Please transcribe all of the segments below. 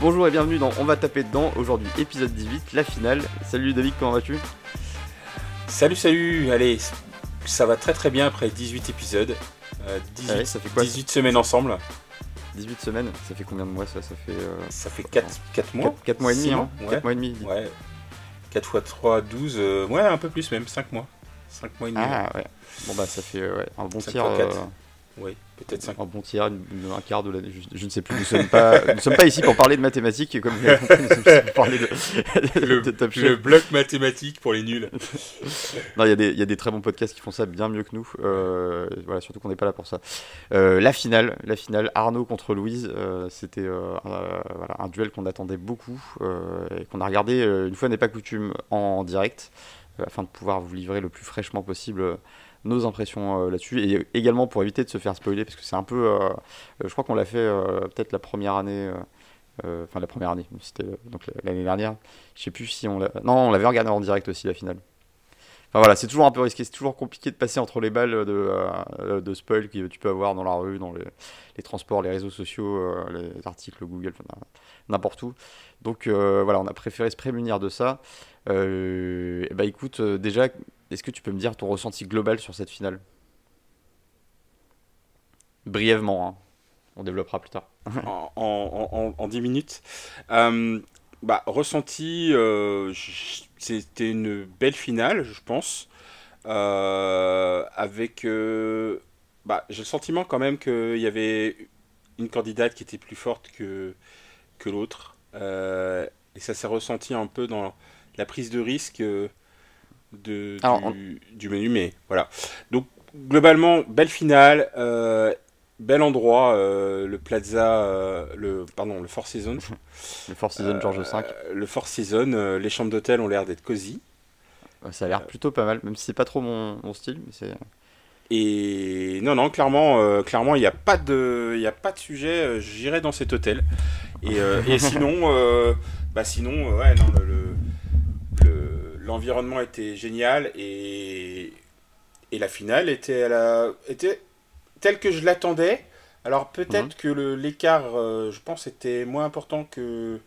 Bonjour et bienvenue dans On va taper dedans. Aujourd'hui, épisode 18, la finale. Salut David, comment vas-tu? Salut, salut. Allez, ça va très très bien après 18 épisodes. 18, Ah ouais, ça fait quoi 18 semaines ensemble. 18 semaines, ça fait combien de mois ça Ça fait euh, Ça fait 4, 4 mois 4, mois et demi, hein mois, 4 ouais. mois et demi. Ouais. 4 x 3, 12. euh, ouais, un peu plus même, 5 mois. 5 mois et demi. Ah ouais. Bon bah ça fait euh, ouais, un bon tir. Ouais, peut-être 5 un bon une- une- un quart de l'année. Je, je ne sais plus. Nous sommes pas, nous sommes pas ici pour parler de mathématiques, et comme vous l'avez compris, nous sommes ici pour parler de, Le, de Top Chef. le bloc mathématique pour les nuls. Non, il y, a des- il y a des très bons podcasts qui font ça bien mieux que nous. Euh, voilà, surtout qu'on n'est pas là pour ça. Euh, la finale, la finale Arnaud contre Louise, euh, c'était euh, un, voilà, un duel qu'on attendait beaucoup euh, et qu'on a regardé euh, une fois n'est pas coutume en, direct euh, afin de pouvoir vous livrer le plus fraîchement possible euh, nos impressions euh, là-dessus et également pour éviter de se faire spoiler parce que c'est un peu, euh, euh, je crois qu'on l'a fait peut-être la première année. Enfin, la première année, c'était donc l'année dernière. Je sais plus si on l'a. Non, on l'avait regardé en direct aussi, la finale. Enfin voilà, c'est toujours un peu risqué, c'est toujours compliqué de passer entre les balles de, de spoil que tu peux avoir dans la rue, dans les, les transports, les réseaux sociaux, les articles Google, n'importe où. Donc voilà, on a préféré se prémunir de ça. Et bah écoute, déjà, est-ce que tu peux me dire ton ressenti global sur cette finale? Brièvement, hein. on développera plus tard. en, en, en, en 10 minutes. Euh, bah, ressenti, euh, c'était une belle finale, je pense. Euh, avec. bah, j'ai le sentiment quand même qu'il y avait une candidate qui était plus forte que, que l'autre. Et ça s'est ressenti un peu dans la prise de risque du, Alors, on- du menu. Mais voilà. Donc, globalement, belle finale. euh, Bel endroit, euh, le Plaza, euh, le pardon, le Four Seasons. Le Four Seasons George V, le Four Seasons, les chambres d'hôtel ont l'air d'être cosy. ça a l'air plutôt pas mal, même si c'est pas trop mon, mon style, mais c'est. Et non, non, clairement, euh, clairement, il n'y a pas de, il a pas de sujet. euh, J'irai dans cet hôtel. Et, euh, et sinon, bah sinon, ouais, non, le- l'environnement était génial et et la finale était à la, était telle que je l'attendais. Alors peut-être Mhm. que le- l'écart, euh, je pense, était moins important que.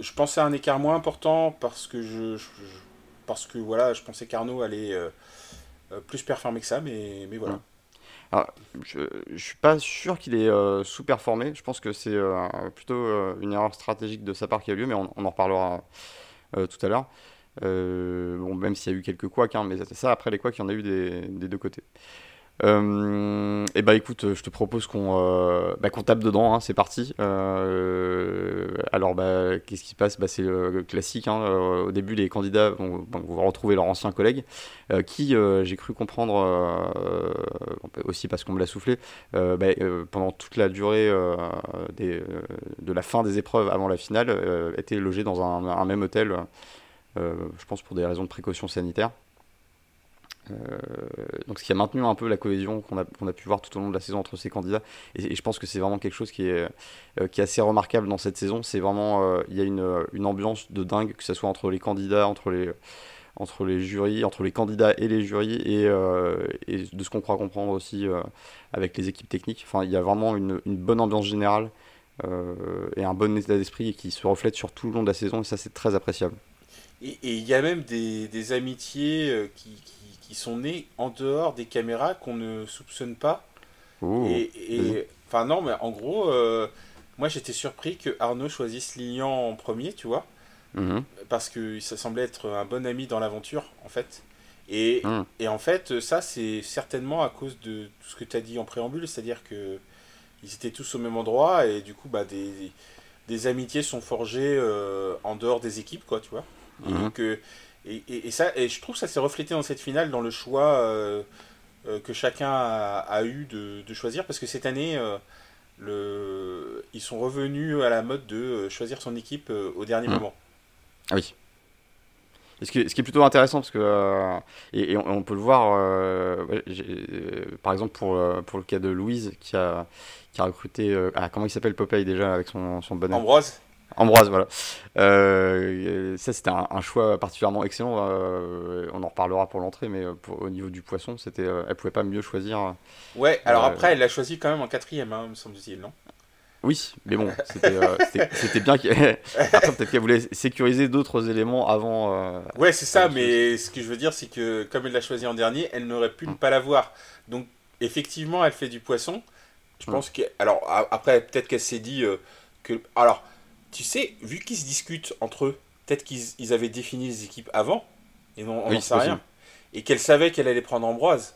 Je pensais à un écart moins important parce que je, je- je- parce que voilà, je pensais qu'Arnaud allait euh, euh, plus performer que ça, mais, mais voilà. Mhm. Je, je suis pas sûr qu'il est euh, sous-performé. Je pense que c'est euh, plutôt euh, une erreur stratégique de sa part qui a eu lieu, mais on, on en reparlera tout à l'heure. Euh, bon, même s'il y a eu quelques couacs, hein, mais ça, après les couacs, il y en a eu des, des deux côtés. Euh, et bah écoute, je te propose qu'on euh, bah, qu'on tape dedans, hein, c'est parti. Alors bah qu'est-ce qui se passe? Bah, C'est le classique. hein, au début, les candidats vont, vont retrouver leurs anciens collègues, qui, j'ai cru comprendre, aussi parce qu'on me l'a soufflé, bah, pendant toute la durée des, de la fin des épreuves avant la finale, étaient logés dans un, même hôtel, je pense pour des raisons de précaution sanitaire. Euh, donc ce qui a maintenu un peu la cohésion qu'on a, pu voir tout au long de la saison entre ces candidats et, je pense que c'est vraiment quelque chose qui est, euh, assez remarquable dans cette saison. C'est vraiment euh, il y a une, ambiance de dingue que ce soit entre les candidats entre les, jurys entre les candidats et les jurys et, euh, de ce qu'on croit comprendre aussi euh, avec les équipes techniques. Enfin il y a vraiment une, bonne ambiance générale euh, et un bon état d'esprit qui se reflète sur tout le long de la saison et ça c'est très appréciable Et il y a même des, des amitiés euh, qui, qui, qui sont nées en dehors des caméras qu'on ne soupçonne pas. Ouh. Et, et- enfin non, mais en gros, euh, moi j'étais surpris que Arnaud choisisse Lilian en premier, tu vois, Mhm. parce que ça semblait être un bon ami dans l'aventure, en fait. Et, et en fait, ça c'est certainement à cause de tout ce que tu as dit en préambule, c'est-à-dire que ils étaient tous au même endroit et du coup, bah, des, des amitiés sont forgées euh, en dehors des équipes, quoi, tu vois. Et, Mhm. que, et, et, et ça, et je trouve que ça s'est reflété dans cette finale, dans le choix euh, euh, que chacun a, a eu de, de choisir, parce que cette année, euh, le, ils sont revenus à la mode de euh, choisir son équipe euh, au dernier Mhm. moment. Ah oui. Ce, qui est, ce qui est plutôt intéressant, parce que, euh, et, et on, on peut le voir, euh, ouais, euh, par exemple pour, euh, pour le cas de Louise, qui a, qui a recruté, euh, ah, comment il s'appelle Popeye déjà, avec son, son bonnet Ambroise Ambroise, voilà. Euh, ça, c'était un, un choix particulièrement excellent. euh, on en reparlera pour l'entrée, mais euh, pour- au niveau du poisson, c'était, euh, elle pouvait pas mieux choisir. Ouais, alors après, elle l'a choisi quand même en quatrième, hein, me semble-t-il, non? Oui, mais bon, c'était bien. Après, peut-être qu'elle voulait sécuriser d'autres éléments avant. Ouais, c'est ça, mais ce que je veux dire, c'est que comme elle l'a choisi en dernier, elle n'aurait pu ne Mm. pas l'avoir. Donc, effectivement, elle fait du poisson. Je Mm. pense que. Alors, après, peut-être qu'elle s'est dit que. Alors, tu sais, vu qu'ils se discutent entre eux, peut-être qu'ils ils avaient défini les équipes avant, et non, on Oui, n'en sait rien. Et qu'elle savait qu'elle allait prendre Ambroise.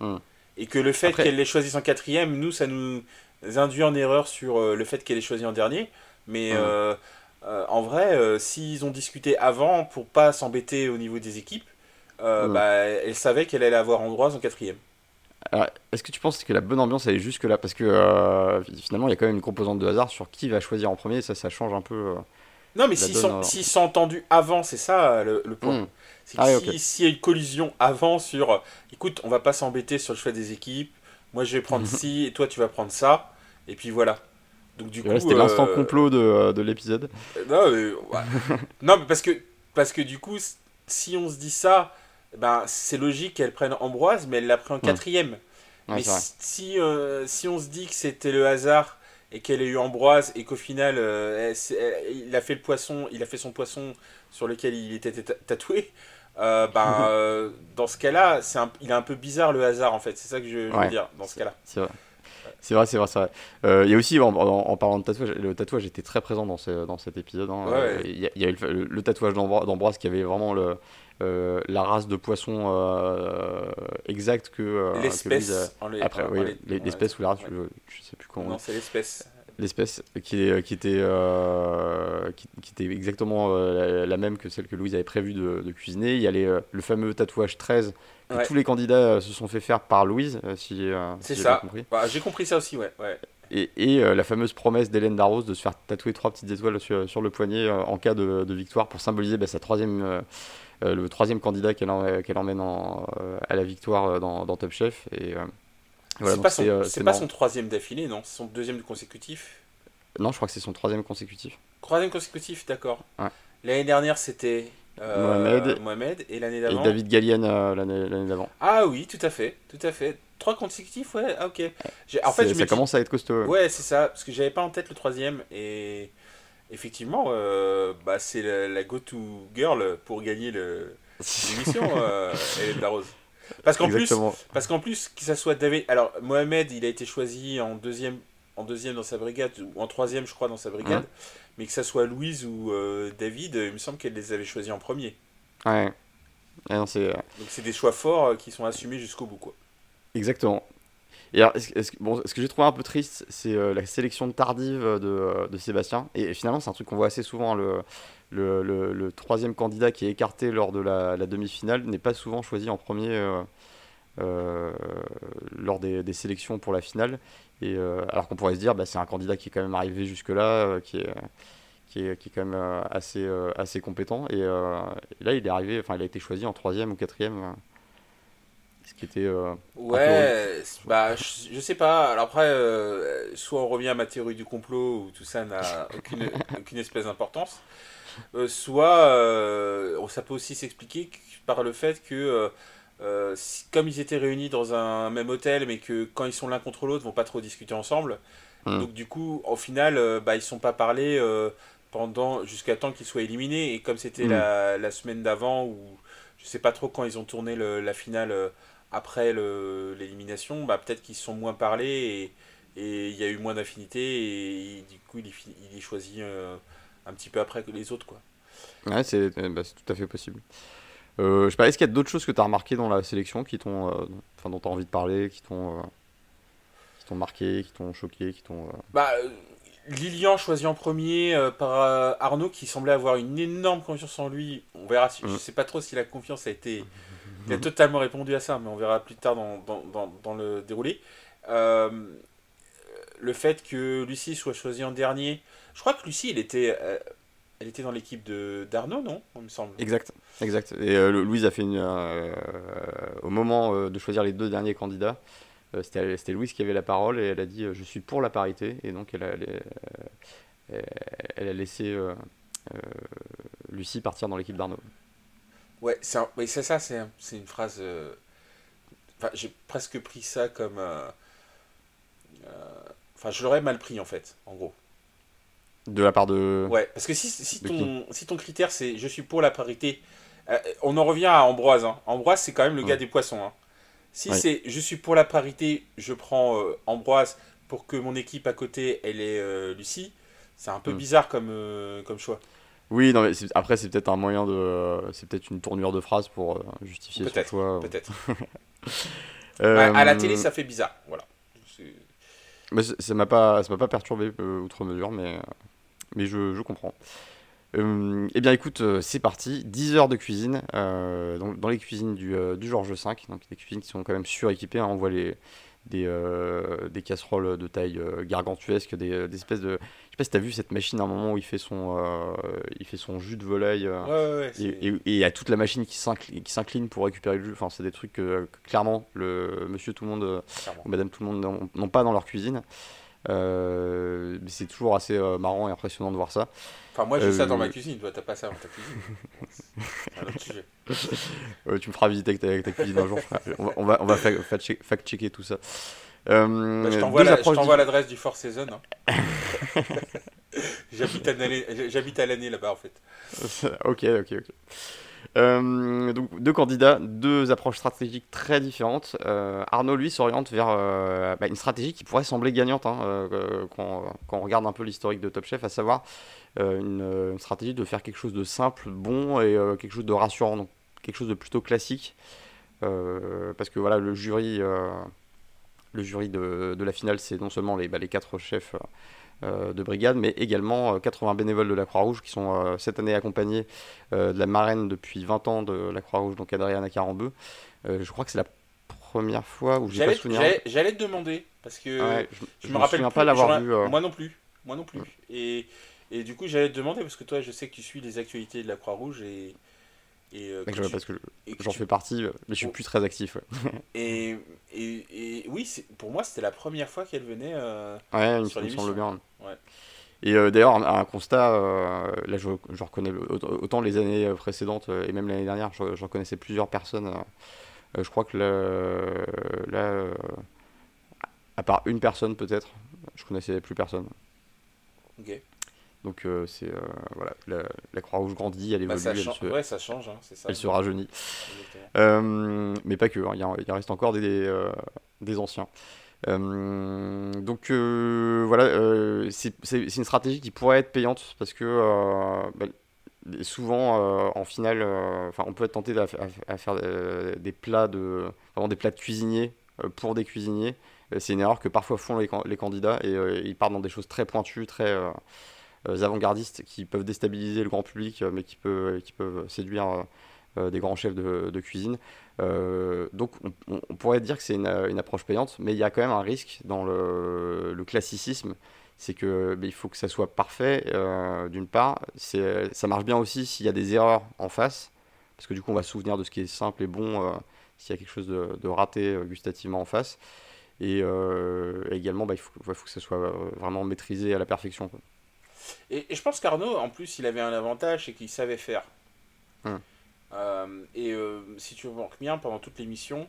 Mm. Et que le fait Après- qu'elle l'ait choisi en quatrième, nous, ça nous induit en erreur sur euh, le fait qu'elle ait choisi en dernier. Mais Mm. euh, euh, en vrai, s'ils ont discuté avant pour pas s'embêter au niveau des équipes, euh, Mm. bah, elle savait qu'elle allait avoir Ambroise en quatrième. Est-ce que tu penses que la bonne ambiance elle est jusque là? Parce que euh, finalement, il y a quand même une composante de hasard sur qui va choisir en premier. Ça, ça change un peu. euh, Non, mais s'ils sont, euh, s'ils sont entendus avant, c'est ça le, le point. hmm. C'est que Ah ouais, si- s'il y a une collision avant sur écoute, on va pas s'embêter sur le choix des équipes, moi je vais prendre ci et toi tu vas prendre ça, et puis voilà. Donc du Et coup. C'était l'instant complot de, de l'épisode. Non, mais, ouais. non, mais parce que, parce que du coup, si on se dit ça, ben, c'est logique qu'elle prenne Ambroise, mais elle l'a pris en quatrième. Ouais, mais si, euh, si on se dit que c'était le hasard et qu'elle ait eu Ambroise et qu'au final, euh, elle s'est- elle- il a fait le poisson, il a fait son poisson sur lequel il était ta- tatoué. euh, ben, euh, dans ce cas-là, c'est il est un peu bizarre le hasard en fait. C'est ça que je, je veux dire dans ce cas-là. C'est vrai. C'est vrai, c'est vrai. Euh, Il y a aussi, en, en- en parlant de tatouage, le tatouage était très présent dans, ce- dans cet épisode. hein. Ouais. Il y, a- il y a eu le, tatouage d'Ambro- d'Ambroise qui avait vraiment le, euh, la race de poisson euh, exacte que, euh, L'espèce. Après, oui, l'espèce ou la race, ouais. je, je sais plus comment. Non, c'est l'espèce. L'espèce qui, était, euh, qui, qui était exactement la, la même que celle que Louise avait prévu de, de cuisiner. Il y a les, le fameux tatouage 13 que Ouais. tous les candidats se sont fait faire par Louise, si, C'est si ça. compris. Bah, J'ai compris ça aussi, ouais. ouais. Et, et, la fameuse promesse d'Hélène Darroze de se faire tatouer trois petites étoiles sur, sur le poignet en cas de, de victoire pour symboliser bah, sa troisième, le troisième candidat qu'elle en- qu'elle emmène en, euh, à la victoire euh, dans, dans Top Chef. Et, euh, voilà, c'est pas, son, euh, pas son troisième d'affilée, non? C'est son deuxième consécutif? Non, je crois que c'est son troisième consécutif. Troisième consécutif, d'accord. Ouais. L'année dernière, c'était euh, Mohamed. Mohamed, et l'année Et d'avant? David Gallienne euh, l'année d'avant. Ah oui, tout à fait, tout à fait. Trois consécutifs, ouais, ah, ok. En fait, je ça commence à être costaud. Ouais, c'est ça, parce que j'avais pas en tête le troisième, et effectivement, euh, bah, c'est la, la go-to girl pour gagner l'émission, euh, Hélène Darroze. Parce qu'en plus. Parce qu'en plus, que ça soit David. Alors, Mohamed, il a été choisi en deuxième, en deuxième dans sa brigade, ou en troisième, je crois, dans sa brigade. Mhm. Mais que ça soit Louise ou euh, David, il me semble qu'elle les avait choisis en premier. Ouais. Ah non, Donc, c'est des choix forts qui sont assumés jusqu'au bout, quoi. exactement. Et alors, ce que j'ai trouvé un peu triste, c'est euh, la sélection tardive de, euh, de Sébastien. Et, finalement, c'est un truc qu'on voit assez souvent. hein, le, troisième candidat qui est écarté lors de la, demi-finale n'est pas souvent choisi en premier euh, lors des, sélections pour la finale. Et, alors qu'on pourrait se dire, bah, c'est un candidat qui est quand même arrivé jusque-là, qui, est, quand même assez, compétent. Et, et là, il est arrivé, enfin, il a été choisi en troisième ou quatrième. Ce qui était. euh, Ouais, bah, je, je sais pas. Alors après, euh, soit on revient à ma théorie du complot où tout ça n'a aucune, aucune espèce d'importance, euh, soit ça peut aussi s'expliquer que- par le fait que, si- comme ils étaient réunis dans un même hôtel, mais que quand ils sont l'un contre l'autre, ils vont pas trop discuter ensemble, Hmm. donc du coup, au final, bah, ils sont pas parlé euh, pendant jusqu'à temps qu'ils soient éliminés. Et comme c'était Hmm. la, la semaine d'avant, ou je sais pas trop quand ils ont tourné le- la finale. Après l'élimination, bah, peut-être qu'ils se sont moins parlé et et il y a eu moins d'affinité et, du coup il est, il est choisi euh, un petit peu après que les autres quoi. Ouais, c'est euh, bah, tout à fait possible. Euh, je sais pas, est-ce qu'il y a d'autres choses que tu as remarquées dans la sélection qui t'ont, euh, enfin, dont tu as envie de parler, qui t'ont, qui t'ont marqué, qui t'ont choqué, qui t'ont. Bah, Lilian choisi en premier par Arnaud qui semblait avoir une énorme confiance en lui. On verra, si, je Mm. sais pas trop si la confiance a été... Il a totalement répondu à ça, mais on verra plus tard dans, dans, dans, dans le déroulé. Euh, le fait que Lucie soit choisie en dernier, je crois que Lucie, elle était, euh, elle était dans l'équipe de d'Arnaud, non? Il me semble. Exact, exact. Et euh, Louise a fait une. au moment de choisir les deux derniers candidats, c'était Louise qui avait la parole et elle a dit Je suis pour la parité. Et donc elle a, elle, a laissé Lucie partir dans l'équipe d'Arnaud. Ouais, c'est un- ouais, c'est ça, c'est un- c'est une phrase. euh, Enfin, j'ai presque pris ça comme. euh, euh, Enfin, je l'aurais mal pris en fait, en gros. De la part de. Ouais, parce que si, si, ton, si ton critère c'est je suis pour la parité, on en revient à Ambroise. Hein. Ambroise, c'est quand même le gars des poissons. Hein. Si c'est je suis pour la parité, je prends Ambroise pour que mon équipe à côté elle est Lucie, c'est un peu mm. bizarre comme, comme choix. Oui, non, mais après, c'est peut-être un moyen de. c'est peut-être une tournure de phrase pour justifier ce choix. Peut-être. à la télé, ça fait bizarre. Voilà. Mais ça m'a pas, ça m'a pas perturbé outre mesure, mais mais je, comprends. Euh, eh bien écoute, euh, c'est parti, 10 heures de cuisine euh, dans les cuisines du, du Georges V, donc des cuisines qui sont quand même suréquipées, hein. on voit les, des, des casseroles de taille gargantuesque, des, des, espèces de... Je sais pas si tu as vu cette machine à un moment où il fait son, il fait son jus de volaille et il y a toute la machine qui s'incline pour récupérer le jus, enfin c'est des trucs que clairement le monsieur tout le monde ou madame tout le monde n'ont pas dans leur cuisine. Euh, c'est toujours assez euh, marrant et impressionnant de voir ça. Enfin, moi j'ai ça dans ma euh, cuisine, toi t'as pas ça dans ta cuisine. sujet. tu me feras visiter avec ta, cuisine un jour. On va, on va, fact-checker tout ça. Bah, je t'envoie l'adresse du Four Season. Hein. J'habite à l'année là-bas en fait. ok, ok, ok. Euh, donc deux candidats, deux approches stratégiques très différentes. Euh, Arnaud, lui, s'oriente vers euh, bah, une stratégie qui pourrait sembler gagnante hein, quand, on regarde un peu l'historique de Top Chef, à savoir une, stratégie de faire quelque chose de simple, bon et quelque chose de rassurant, donc quelque chose de plutôt classique. parce que voilà, le jury, le jury de, la finale, c'est non seulement les, bah, les quatre chefs de brigade, mais également 80 euh, bénévoles de la Croix-Rouge qui sont euh, cette année accompagnés de la marraine depuis 20 ans de la Croix-Rouge, donc Adriana Carambeu. je crois que c'est la première fois où j'ai pas souvenir. J'allais te demander, parce que je, me rappelle pas l'avoir vu. Moi non plus. Moi non plus. Et, et du coup, j'allais te demander, parce que toi, je sais que tu suis les actualités de la Croix-Rouge et et, euh, parce que j'en fais partie, euh, mais je suis plus très actif. et, et, et, oui, pour moi, c'était la première fois qu'elle venait euh, ouais, sur il me semble bien. Ouais. Et d'ailleurs, un, constat, là je, je, reconnais autant les années précédentes et même l'année dernière, je, reconnaissais plusieurs personnes. je crois que là, à part une personne peut-être, je connaissais plus personne. Ok. Donc euh, c'est euh, voilà, la, Croix-Rouge grandit, elle bah, évolue, elle, se, ouais, ça change, hein, ça. elle se rajeunit. Euh, mais pas que, hein, il, y reste encore des, des anciens. donc voilà, c'est une stratégie qui pourrait être payante parce que bah, souvent en finale, enfin on peut être tenté à, faire des plats de, vraiment des plats de cuisiniers pour des cuisiniers. C'est une erreur que parfois font les, les candidats et ils partent dans des choses très pointues, très avant-gardistes qui peuvent déstabiliser le grand public, euh, mais qui peuvent, qui peuvent séduire euh, des grands chefs de, cuisine. donc on, pourrait dire que c'est une, approche payante, mais il y a quand même un risque dans le, classicisme, c'est que il faut que ça soit parfait d'une part. ça marche bien aussi s'il y a des erreurs en face, parce que du coup on va se souvenir de ce qui est simple et bon s'il y a quelque chose de, raté gustativement en face. Et également, bah, il, faut, faut, que ça soit vraiment maîtrisé à la perfection. Et, je pense qu'Arnaud, en plus, il avait un avantage, c'est qu'il savait faire. Hum. Euh, et euh, si tu remarques bien, pendant toute l'émission,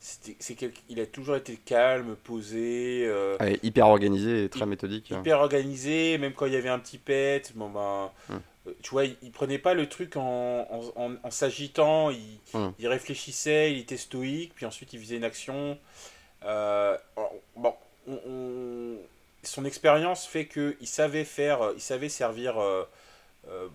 c'est qu'il a toujours été calme, posé. Euh, hyper organisé et très méthodique. Hyper organisé, même quand il y avait un petit pet, bon ben, hum. tu vois, il, prenait pas le truc en, en, s'agitant, il, hum. il, réfléchissait, il était stoïque, puis ensuite il faisait une action. bon, on son expérience fait qu'il savait faire, il savait servir euh, euh,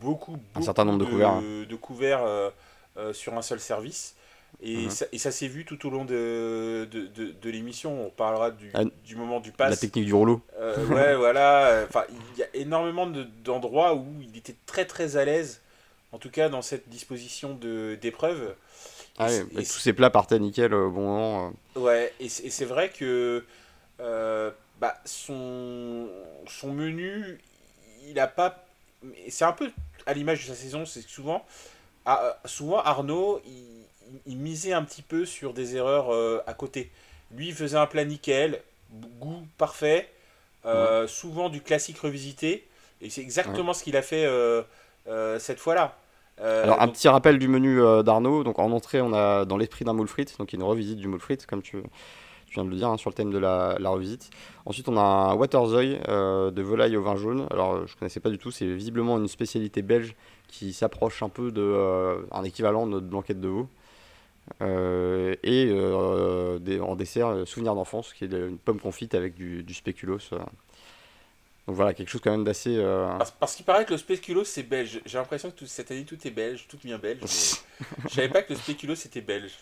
beaucoup, un certain nombre de, couverts, de couverts euh, sur un seul service. Et, mhm. ça, et ça s'est vu tout au long de, de, de, l'émission. On parlera du, ah, du moment du pass. La technique du rouleau. ouais, voilà. Enfin, il y a énormément d'endroits où il était très très à l'aise, en tout cas dans cette disposition d'épreuve. Ah tous ces plats partaient nickel au bon moment. Ouais, et c'est vrai que bah, son, son menu, il a pas. C'est un peu à l'image de sa saison, c'est souvent, ah, souvent Arnaud, il, misait un petit peu sur des erreurs euh, à côté. Lui, il faisait un plat nickel, goût parfait, euh, souvent du classique revisité, et c'est exactement ce qu'il a fait euh, cette fois-là. Alors, un petit rappel du menu d'Arnaud. Donc, en entrée, on a dans l'esprit d'un moule frites, donc une revisite du moule frites, comme tu, tu viens de le dire, hein, sur le thème de la, la revisite. Ensuite, on a un Waterzoy euh, de volaille au vin jaune. Alors, je connaissais pas du tout, c'est visiblement une spécialité belge qui s'approche un peu de euh, un équivalent de notre blanquette de veau. Euh, et euh, des- en dessert, euh, souvenir d'enfance, qui est une pomme confite avec du, du spéculoos. Donc voilà, quelque chose quand même d'assez. Parce, parce qu'il paraît que le spéculoos c'est belge. J'ai l'impression que tout- cette année tout est belge, tout vient belge. Mais je savais pas que le spéculoos c'était belge.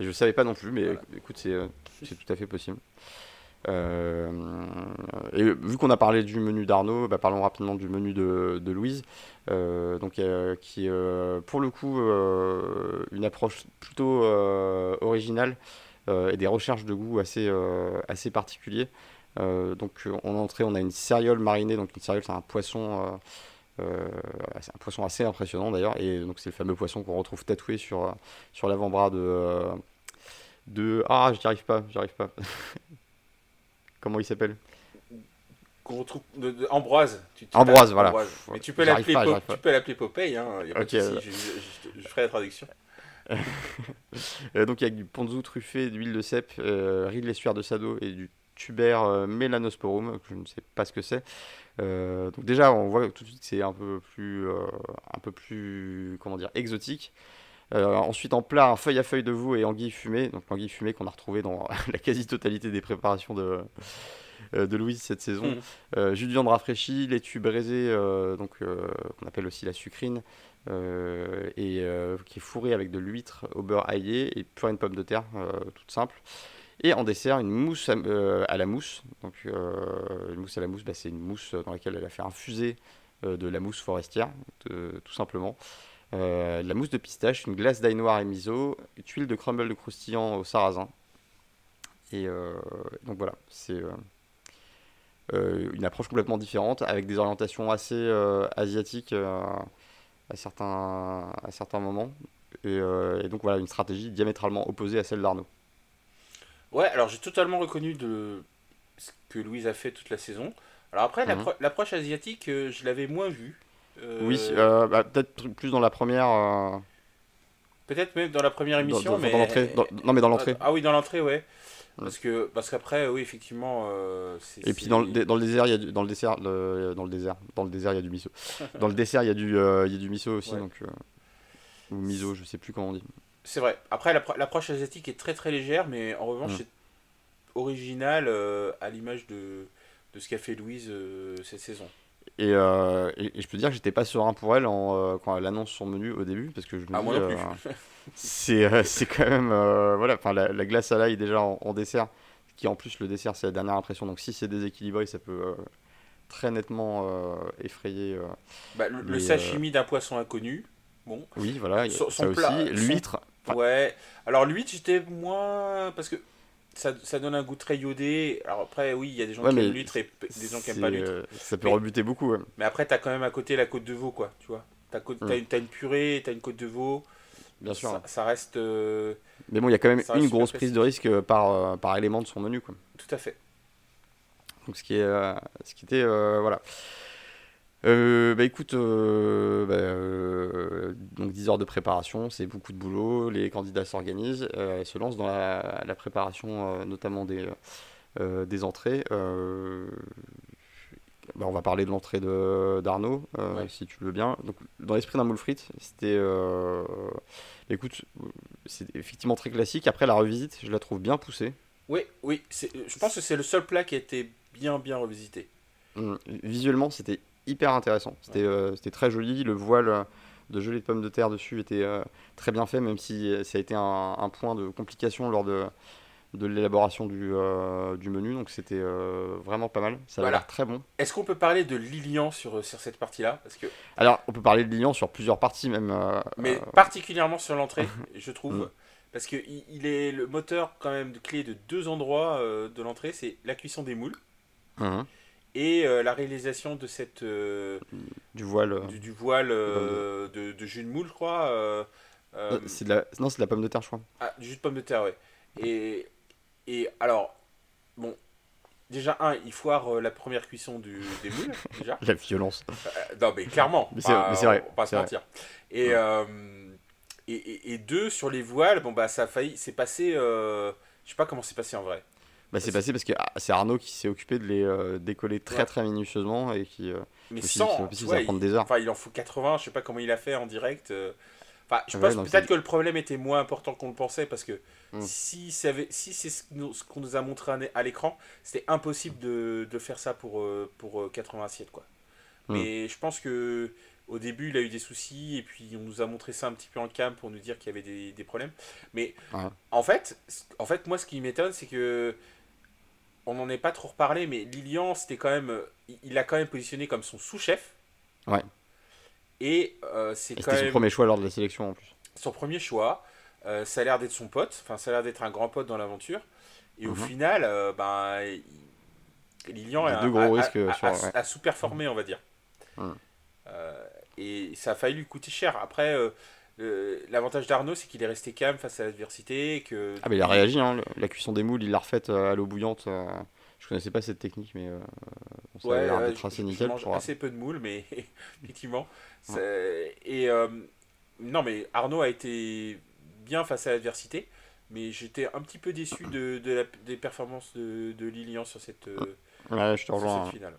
Je ne savais pas non plus, mais Voilà. écoute, c'est euh, tout à fait possible. Euh, et vu qu'on a parlé du menu d'Arnaud, bah, parlons rapidement du menu de, de Louise, euh, donc, euh, qui est pour le coup une approche plutôt originale et des recherches de goût assez, assez particuliers. Donc en entrée, on a une céréole marinée, donc une céréole c'est un poisson, euh, c'est un poisson assez impressionnant d'ailleurs, et donc c'est le fameux poisson qu'on retrouve tatoué sur, euh, sur l'avant-bras de, euh, de... Ah, j'y arrive pas, j'y arrive pas. Comment il s'appelle? Qu'on retrouve de, de- Ambroise. Tu, tu Ambroise, voilà. Mais tu peux l'appeler tu peux Popeye. Hein. y a pas de Ok, souci, je, je- je- je ferai la traduction. Donc avec du ponzu truffé d'huile de cèpe, euh, riz de l'estuaire de Sado et du tuber euh, melanosporum, que je ne sais pas ce que c'est. Euh, donc déjà, on voit tout de suite que c'est un peu plus, euh, un peu plus, comment dire, exotique. Euh, ensuite, en plat, un feuille à feuille de veau et anguille fumée. Donc l'anguille fumée qu'on a retrouvé dans la quasi-totalité des préparations de, de Louise cette saison. Euh, jus de viande rafraîchi, laitue braisée, donc qu'on appelle aussi la sucrine, et qui est fourrée avec de l'huître au beurre aillé et purée de pommes de terre, toute simple. Et en dessert, une mousse à, euh, la mousse. Donc, euh, une mousse à la mousse, bah, c'est une mousse dans laquelle elle a fait infuser euh, de la mousse forestière, de- tout simplement. Euh, de la mousse de pistache, une glace d'ail noir et miso, une tuile de crumble de croustillant au sarrasin. Et donc voilà, c'est une approche complètement différente, avec des orientations assez asiatiques à, certains, moments. Et donc voilà, une stratégie diamétralement opposée à celle d'Arnaud. Ouais, alors j'ai totalement reconnu de ce que Louise a fait toute la saison. Alors après, Mhm. l'appro- l'approche asiatique, euh, je l'avais moins vue. Euh, Oui, euh, bah, peut-être plus dans la première. Peut-être même dans la première émission, dans- mais... dans non, mais dans l'entrée. Ah oui, dans l'entrée, ouais. Mm. Parce que parce qu'après, oui, effectivement. Et puis dans le, dé- dans le désert, il y a du, dans le dessert, le- dans le désert, dans le désert, il y a du miso. Dans le dessert, il y a du, il y a du miso aussi, Ouais. donc ou miso, je sais plus comment on dit. C'est vrai. Après, l'appro- l'approche asiatique est très très légère, mais en revanche, Mm. c'est original euh, à l'image de, de ce qu'a fait Louise euh, cette saison. Et, euh, et, et je peux dire que j'étais pas serein pour elle en, quand elle annonce son menu au début, parce que je me Ah, dis, c'est quand même, voilà, enfin la, la glace à l'ail déjà en, en dessert, qui en plus le dessert c'est la dernière impression, donc si c'est déséquilibré, ça peut très nettement effrayer. Bah, le, sashimi d'un poisson inconnu. Bon. Oui, voilà, Son- plat- aussi. L'huître, Enfin- Ouais. Alors l'huître, j'étais moins parce que ça, ça donne un goût très iodé. Alors après, oui, il y a des gens Ouais, qui aiment l'huître et des gens qui aiment pas l'huître. euh, ça peut Mais- rebuter beaucoup. ouais. Mais après, t'as quand même à côté la côte de veau, quoi. Tu vois. T'as, Mm. t'as une, une purée, t'as une côte de veau. Bien sûr. Ça, ça reste euh, Mais bon, il y a quand même une grosse prise de risque par, euh, par élément de son menu. Quoi. tout à fait. Donc, ce qui, est, euh, ce qui était. euh, voilà. Euh, bah écoute, euh, bah, euh, donc 10 heures de préparation, c'est beaucoup de boulot. Les candidats s'organisent et se lancent dans la, la préparation, notamment des, des entrées. Bah, on va parler de l'entrée de- d'Arnaud, Ouais. si tu le veux bien. Donc, dans l'esprit d'un moule frite, c'était. écoute, c'est effectivement très classique. Après, la revisite, je la trouve bien poussée. Oui, oui. Je pense que c'est le seul plat qui a été bien, bien revisité. Hum, Visuellement, c'était hyper intéressant. C'était euh, c'était très joli. Le voile euh, de gelée de pommes de terre dessus était euh, très bien fait, même si ça a été un, un point de complication lors de, de l'élaboration du, euh, du menu. Donc c'était euh, vraiment pas mal. Ça a l'air très bon. Est-ce qu'on peut parler de Lilian sur, sur cette partie-là? Parce que, Alors, on peut parler de Lilian sur plusieurs parties même. mais particulièrement sur l'entrée, je trouve. Mm. Parce que il, est le moteur quand même de clé de deux endroits de l'entrée, c'est la cuisson des moules hum, et euh, la réalisation de cette euh, du voile. du, du voile euh, de, de jus de moule, je crois. c'est de la... Non, c'est de la pomme de terre, je crois. ah, du jus de pomme de terre, ouais. Et, et alors, bon, déjà, un, il foire la première cuisson du, des moules, déjà. La violence. Non, mais clairement, Mais c'est- vrai, on va pas se mentir. Et, Ouais. et, et, et deux, sur les voiles, bon, bah, ça a failli, c'est passé, Je sais pas comment c'est passé en vrai. Bah, c'est passé parce que ah, c'est Arnaud qui s'est occupé de les euh, décoller très Ouais. très minutieusement et qui. euh, Mais dit, sans, ouais, ça va prendre il- des heures. Enfin, il en faut 80, je sais pas comment il a fait en direct. euh. Enfin, je Ouais, pense peut-être que le problème était moins important qu'on le pensait parce que Mm. si, ça avait- si c'est ce qu'on nous a montré à l'écran, c'était impossible de, de faire ça pour, pour euh, 80 assiettes. Quoi. Mm. Mais je pense que au début, il a eu des soucis et puis on nous a montré ça un petit peu en cam pour nous dire qu'il y avait des, des problèmes. Mais Ouais. en, fait, en fait, moi, ce qui m'étonne, c'est que on n'en est pas trop reparlé, mais Lilian, c'était quand même, euh, il- l'a quand même positionné comme son sous-chef. Ouais. Et euh, c'est quand C'était son même premier choix lors de la sélection en plus. son premier choix. Euh, ça a l'air d'être son pote, enfin ça a l'air d'être un grand pote dans l'aventure. Et au Mhm. final, euh, ben, il- Lilian Il a a, deux gros a- risques a- sur- a- ouais. a sous-performé, on va dire. Mhm. Et ça a failli lui coûter cher. Après, l'avantage d'Arnaud, c'est qu'il est resté calme face à l'adversité. Que Ah, mais il a réagi, hein, la cuisson des moules, il l'a refaite euh, à l'eau bouillante. euh, je connaissais pas cette technique, mais euh, bon, ça a Ouais, l'air d'être je- assez je nickel. mange pour- assez peu de moules, mais effectivement. Et euh, non, mais Arnaud a été bien face à l'adversité, mais j'étais un petit peu déçu de, de la- des performances de, de Lilian sur cette, euh, Ouais, je te sur rejoins. cette finale.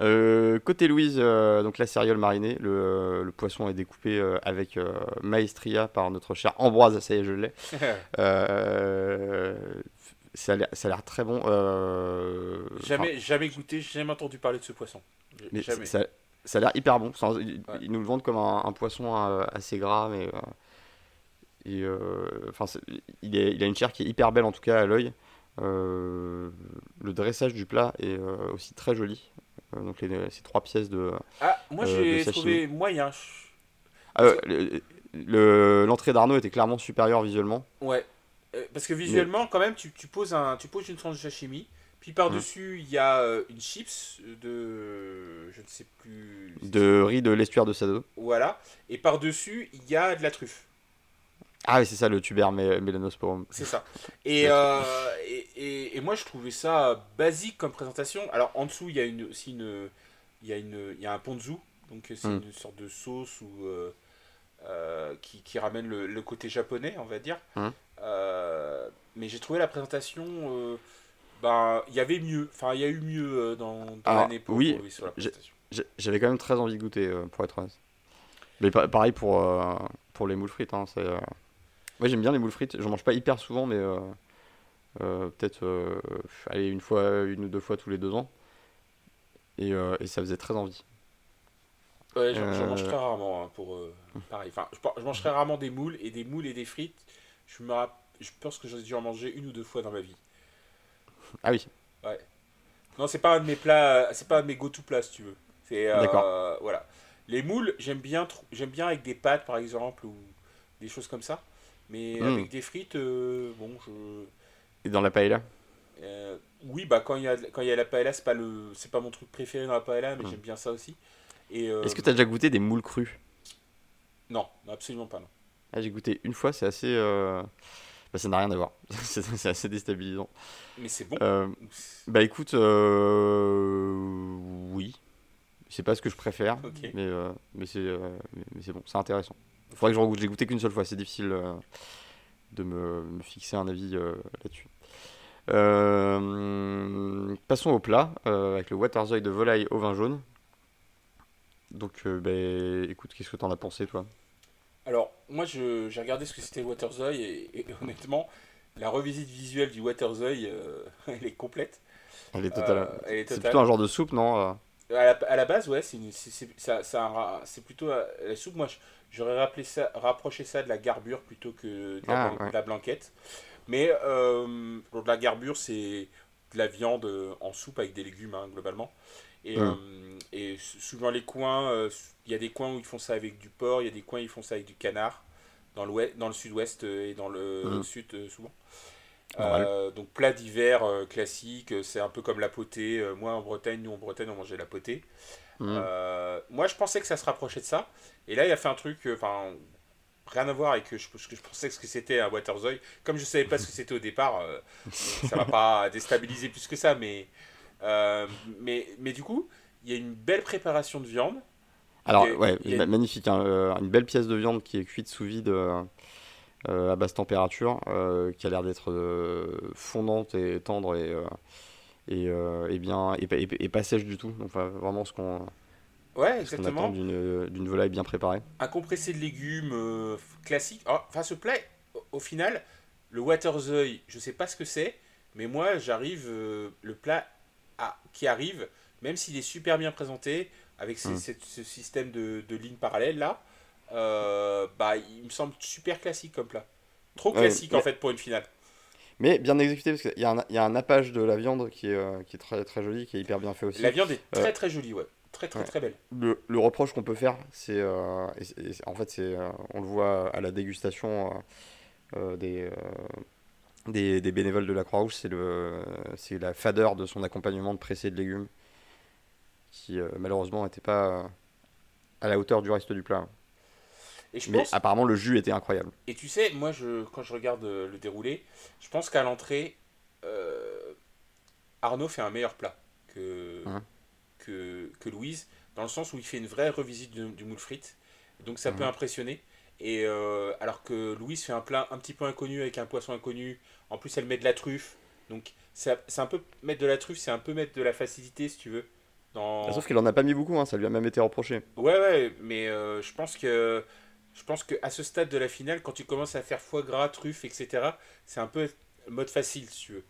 Euh, côté Louise, euh, donc la céréale marinée, le, euh, le poisson est découpé avec maestria par notre cher Ambroise, ça y est, je l'ai. Ça a l'air- très bon. enfin, jamais, jamais goûté, jamais entendu parler de ce poisson. J- mais jamais. ça, ça a l'air hyper bon. Sans- ils, Ouais. ils nous le vendent comme un, un poisson assez gras, mais et, enfin, il, est- il a une chair qui est hyper belle en tout cas à l'œil. Le dressage du plat est aussi très joli. Euh, donc les, ces trois pièces de Ah, moi euh, j'ai trouvé moyen. Ah, euh, le- le- L'entrée d'Arnaud était clairement supérieure visuellement. Ouais. Parce que visuellement, quand même, tu, tu poses un, tu poses une tranche de sashimi, puis par-dessus, il y a une chips de. Je ne sais plus. De riz de l'estuaire de Sado. Voilà. Et par-dessus, il y a de la truffe. Ah oui, c'est ça le tuber mé- melanosporum. C'est ça. Et, euh, et, et, et moi, je trouvais ça basique comme présentation. Alors, en dessous, il y a une, aussi une. Il y a, une, il y a un ponzu. Donc, c'est Mm. une sorte de sauce ou. euh, euh, qui, qui ramène le, le côté japonais, on va dire. Mm. Euh, mais j'ai trouvé la présentation. ben, il y avait mieux. Enfin, il y a eu mieux dans, dans l'année pour, oui, sur la présentation. J'avais quand même très envie de goûter, pour être honnête. Mais pa- pareil pour, pour les moules frites. Hein, c'est, Moi j'aime bien les moules frites. J'en mange pas hyper souvent, mais euh, euh, peut-être euh, allez, une fois, une ou deux fois tous les deux ans. Et, euh, et ça faisait très envie. Ouais, j'en j'en mange très rarement. hein, pour, pareil. Enfin, je, je mange très rarement des moules et des moules et des frites. Je, me rapp- je pense que j'ai dû en manger une ou deux fois dans ma vie. Ah oui, Non, c'est pas un de mes plats, c'est pas un de mes go-to plats si tu veux. C'est D'accord. voilà. Les moules, j'aime bien, tr- j'aime bien avec des pâtes par exemple ou des choses comme ça. Mais Mm. avec des frites, euh, bon, je, et dans la paella? Euh, oui, bah quand il y a quand il y a la paella, c'est pas le, c'est pas mon truc préféré dans la paella, mais Mm. j'aime bien ça aussi. Et euh, Est-ce que tu as déjà goûté des moules crus non, absolument pas non. ah, J'ai goûté une fois, c'est assez. bah, ça n'a rien à voir. c'est assez déstabilisant. Mais c'est bon. Bah écoute, oui. C'est pas ce que je préfère, Ok. mais, mais c'est euh, mais, mais c'est bon, c'est intéressant. Faudrait que je regoute. J'ai goûté qu'une seule fois, c'est difficile euh, de me, me fixer un avis euh, là-dessus. Euh, passons au plat avec le waterzooi de volaille au vin jaune. Donc, bah, écoute, qu'est-ce que t'en as pensé, toi? Alors, moi, j'ai regardé ce que c'était le Waterzooi et, et honnêtement, la revisite visuelle du Waterzooi, euh, elle est complète. Elle est totale. C'est plutôt un genre de soupe, non? À la, à la base, ouais, c'est ça- ça c'est plutôt euh, la soupe. Moi, j'aurais rappelé ça, rapproché ça de la garbure plutôt que de la, Ah, blan- ouais. de la blanquette. Mais euh, de la garbure, c'est de la viande euh, en soupe avec des légumes, hein, globalement. Et, euh, et s- suivant les coins, euh, il y a des coins où ils font ça avec du porc, il y a des coins où ils font ça avec du canard, dans, l'ouest, dans le sud-ouest et dans le Mm. sud souvent. Euh, donc plat d'hiver euh, classique, euh, c'est un peu comme la potée. Moi en Bretagne, nous en Bretagne on mangeait la potée. Mm. Moi je pensais que ça se rapprochait de ça. Et là il a fait un truc, enfin rien à voir avec je, ce que je pensais que c'était un Waterzooi. Comme je savais pas ce que c'était au départ, ça m'a pas déstabilisé plus que ça. Mais, mais, mais du coup, il y a une belle préparation de viande. Alors, ouais, magnifique. hein, une belle pièce de viande qui est cuite sous vide euh, à basse température, qui a l'air d'être fondante et tendre et, et, bien, et, pas sèche du tout. Donc vraiment ce qu'on Ouais, exactement. d'une volaille bien préparée. Un compressé de légumes classique. Oh, enfin, ce plat, au final, le Waterzooi, je sais pas ce que c'est, mais moi, j'arrive, le plat qui arrive, même s'il est super bien présenté, avec hmm. ce système de, de lignes parallèles là, euh, bah, il me semble super classique comme plat. Trop classique en fait pour une finale. Mais bien exécuté parce qu'il y, a un, y a un nappage de la viande qui est, euh, qui est très, très joli, qui est hyper bien fait aussi. La viande est très euh, très jolie, ouais. Très très très belle. Le, le reproche qu'on peut faire, c'est. en fait, c'est on le voit à la dégustation des des, des, bénévoles de la Croix-Rouge, c'est, le, c'est la fadeur de son accompagnement de pressé de légumes, qui euh, malheureusement n'était pas à la hauteur du reste du plat. Et je Mais apparemment, le jus était incroyable. Et tu sais, moi, je, quand je regarde euh, le déroulé, je pense qu'à l'entrée, Arnaud fait un meilleur plat que, hein que, que, Louise, dans le sens où il fait une vraie revisite du, du moule frite. Donc ça peut hein impressionner. Et alors que Louise fait un plat un petit peu inconnu avec un poisson inconnu, en plus, elle met de la truffe. Donc, c'est un peu mettre de la truffe, c'est un peu mettre de la facilité, si tu veux. Dans... Sauf qu'elle en a pas mis beaucoup, hein, ça lui a même été reproché. Ouais, ouais, mais euh, je pense que je pense qu'à ce stade de la finale, quand tu commences à faire foie gras, truffe, etc., c'est un peu mode facile, si tu veux.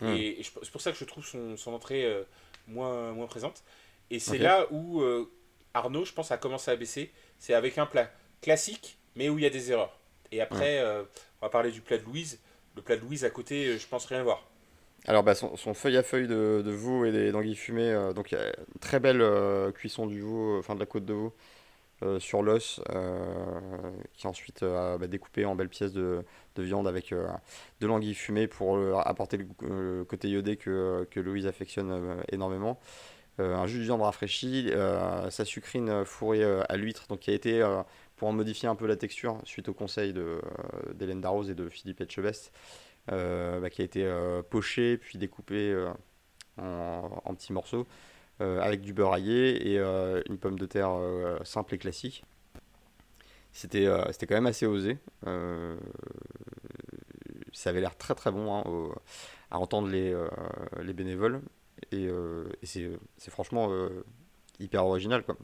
Hmm. Et, c'est pour ça que je trouve son, son entrée euh, moins, moins présente. Et c'est là où euh, Arnaud, je pense, a commencé à baisser. C'est avec un plat classique, mais où il y a des erreurs. Et après, hmm. on va parler du plat de Louise le plat de Louise à côté, euh, je pense rien voir. Alors bah, son, feuille à feuille de, veau et des d'anguilles fumées, euh, donc il y a une très belle euh, cuisson du veau, enfin de la côte de veau sur l'os, qui ensuite a bah, découpé en belles pièces de, viande avec de l'anguille fumée pour apporter le, côté iodé que, Louise affectionne énormément. un jus de viande rafraîchi, sa sucrine fourrée à l'huître, donc qui a été pour en modifier un peu la texture suite au conseil euh, d'Hélène Darroze et de Philippe Etchebest, euh, bah, qui a été euh, poché puis découpé en, petits morceaux avec du beurre aillé et une pomme de terre simple et classique. C'était c'était quand même assez osé. ça avait l'air très très bon hein, à entendre les, les bénévoles. Et, et c'est franchement hyper original. Quoi.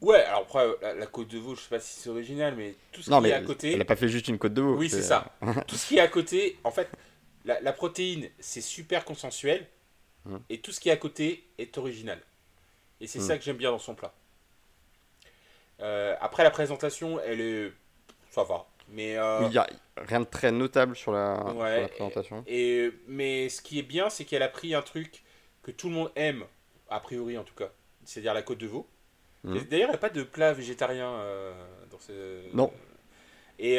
Ouais, alors après, la, côte de veau, je sais pas si c'est original, mais tout ce qui est à côté. Elle n'a pas fait juste une côte de veau. Oui, c'est ça. tout ce qui est à côté, en fait, la, protéine, c'est super consensuel. Et tout ce qui est à côté est original. Et c'est ça que j'aime bien dans son plat. Euh, après, la présentation, elle est. Ça va. Mais. Euh, il n'y a rien de très notable sur la, présentation. Et, mais ce qui est bien, c'est qu'elle a pris un truc que tout le monde aime, a priori en tout cas, c'est-à-dire la côte de veau. Mmh. D'ailleurs, il n'y a pas de plat végétarien euh, dans ce. Non. Et,